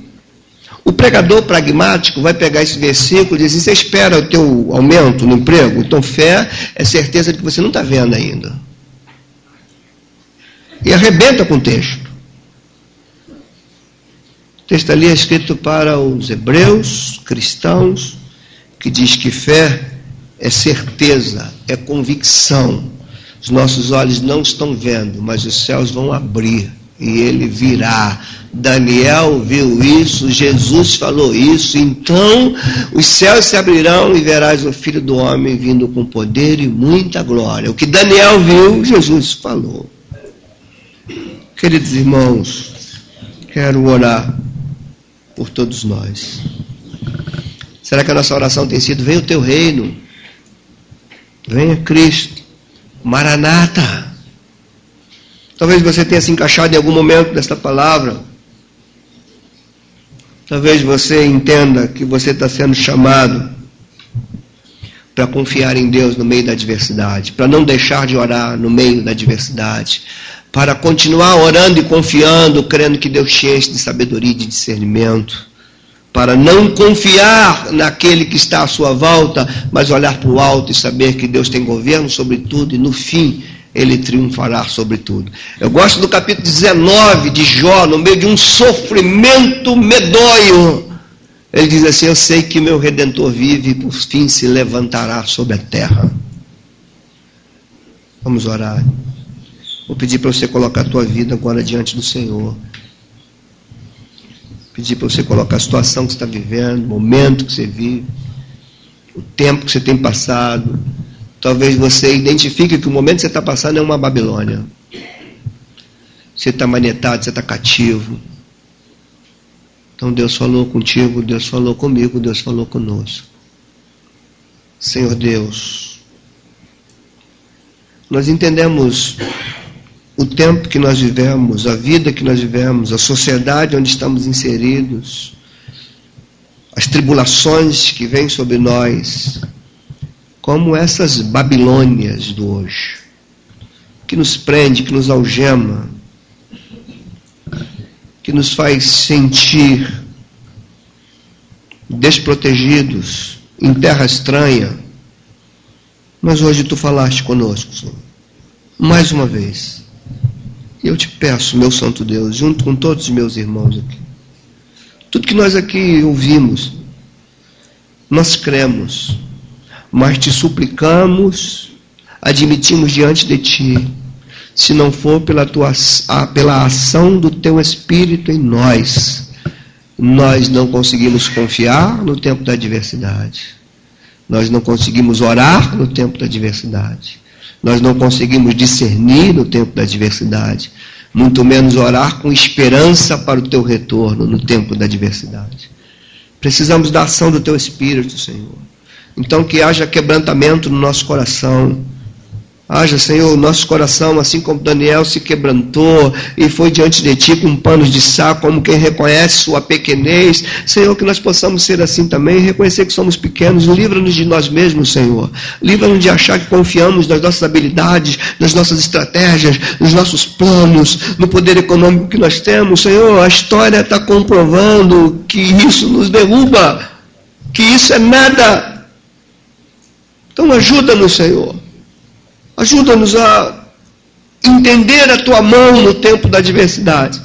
o pregador pragmático vai pegar esse versículo e dizer: Você espera o teu aumento no emprego? Então, fé é certeza de que você não está vendo ainda. E arrebenta com o texto. O texto ali é escrito para os hebreus, cristãos, que diz que fé é certeza, é convicção. Os nossos olhos não estão vendo, mas os céus vão abrir e ele virá. Daniel viu isso, Jesus falou isso, então os céus se abrirão e verás o Filho do Homem vindo com poder e muita glória. O que Daniel viu, Jesus falou. Queridos irmãos, quero orar por todos nós. Será que a nossa oração tem sido: venha o teu reino, venha Cristo, Maranata? Talvez você tenha se encaixado em algum momento desta palavra. Talvez você entenda que você está sendo chamado para confiar em Deus no meio da adversidade, para não deixar de orar no meio da adversidade, para continuar orando e confiando, crendo que Deus te enche de sabedoria e de discernimento para não confiar naquele que está à sua volta, mas olhar para o alto e saber que Deus tem governo sobre tudo e no fim ele triunfará sobre tudo. Eu gosto do capítulo 19 de Jó, no meio de um sofrimento medonho. Ele diz assim: Eu sei que meu redentor vive e por fim se levantará sobre a terra. Vamos orar. Vou pedir para você colocar a tua vida agora diante do Senhor pedir para você colocar a situação que você está vivendo, o momento que você vive, o tempo que você tem passado. Talvez você identifique que o momento que você está passando é uma Babilônia. Você está manetado, você está cativo. Então Deus falou contigo, Deus falou comigo, Deus falou conosco. Senhor Deus, nós entendemos o tempo que nós vivemos, a vida que nós vivemos, a sociedade onde estamos inseridos, as tribulações que vêm sobre nós, como essas Babilônias do hoje, que nos prende, que nos algema, que nos faz sentir desprotegidos, em terra estranha. Mas hoje tu falaste conosco, Senhor. Mais uma vez. Eu te peço, meu Santo Deus, junto com todos os meus irmãos aqui. Tudo que nós aqui ouvimos, nós cremos, mas te suplicamos, admitimos diante de ti, se não for pela, tua, pela ação do teu Espírito em nós, nós não conseguimos confiar no tempo da adversidade. Nós não conseguimos orar no tempo da adversidade. Nós não conseguimos discernir no tempo da adversidade. Muito menos orar com esperança para o teu retorno no tempo da adversidade. Precisamos da ação do teu Espírito, Senhor. Então, que haja quebrantamento no nosso coração Haja, Senhor, nosso coração, assim como Daniel se quebrantou e foi diante de Ti com panos de saco, como quem reconhece sua pequenez. Senhor, que nós possamos ser assim também, reconhecer que somos pequenos. Livra-nos de nós mesmos, Senhor. Livra-nos de achar que confiamos nas nossas habilidades, nas nossas estratégias, nos nossos planos, no poder econômico que nós temos. Senhor, a história está comprovando que isso nos derruba, que isso é nada. Então ajuda-nos, Senhor Ajuda-nos a entender a tua mão no tempo da adversidade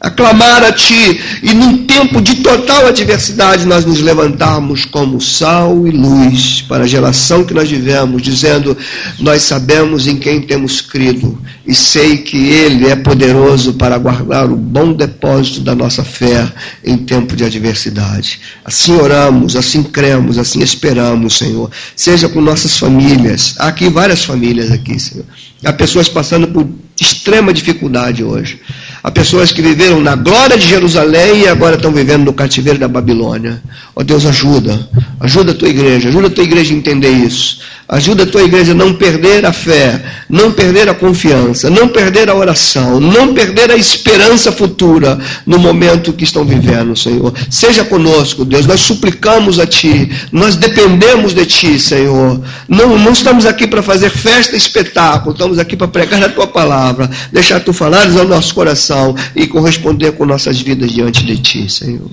a clamar a Ti, e num tempo de total adversidade nós nos levantarmos como sal e luz para a geração que nós vivemos, dizendo: Nós sabemos em quem temos crido, e sei que Ele é poderoso para guardar o bom depósito da nossa fé em tempo de adversidade. Assim oramos, assim cremos, assim esperamos, Senhor. Seja com nossas famílias, há aqui várias famílias aqui, Senhor. Há pessoas passando por extrema dificuldade hoje. Há pessoas que viveram na glória de Jerusalém e agora estão vivendo no cativeiro da Babilônia. Ó oh, Deus, ajuda. Ajuda a tua igreja. Ajuda a tua igreja a entender isso. Ajuda a tua igreja a não perder a fé, não perder a confiança, não perder a oração, não perder a esperança futura no momento que estão vivendo, Senhor. Seja conosco, Deus. Nós suplicamos a Ti. Nós dependemos de Ti, Senhor. Não, não estamos aqui para fazer festa e espetáculo. Estamos aqui para pregar a Tua palavra. Deixar Tu falares ao nosso coração e corresponder com nossas vidas diante de Ti, Senhor.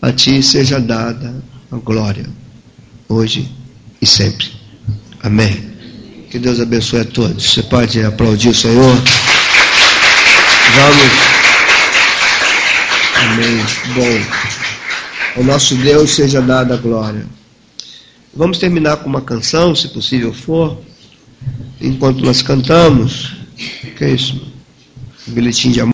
A Ti seja dada a glória, hoje e sempre. Amém. Que Deus abençoe a todos. Você pode aplaudir o Senhor? Vamos. Amém. Bom. Ao nosso Deus seja dada a glória. Vamos terminar com uma canção, se possível for. Enquanto nós cantamos. Que é isso? Um bilhetinho de amor.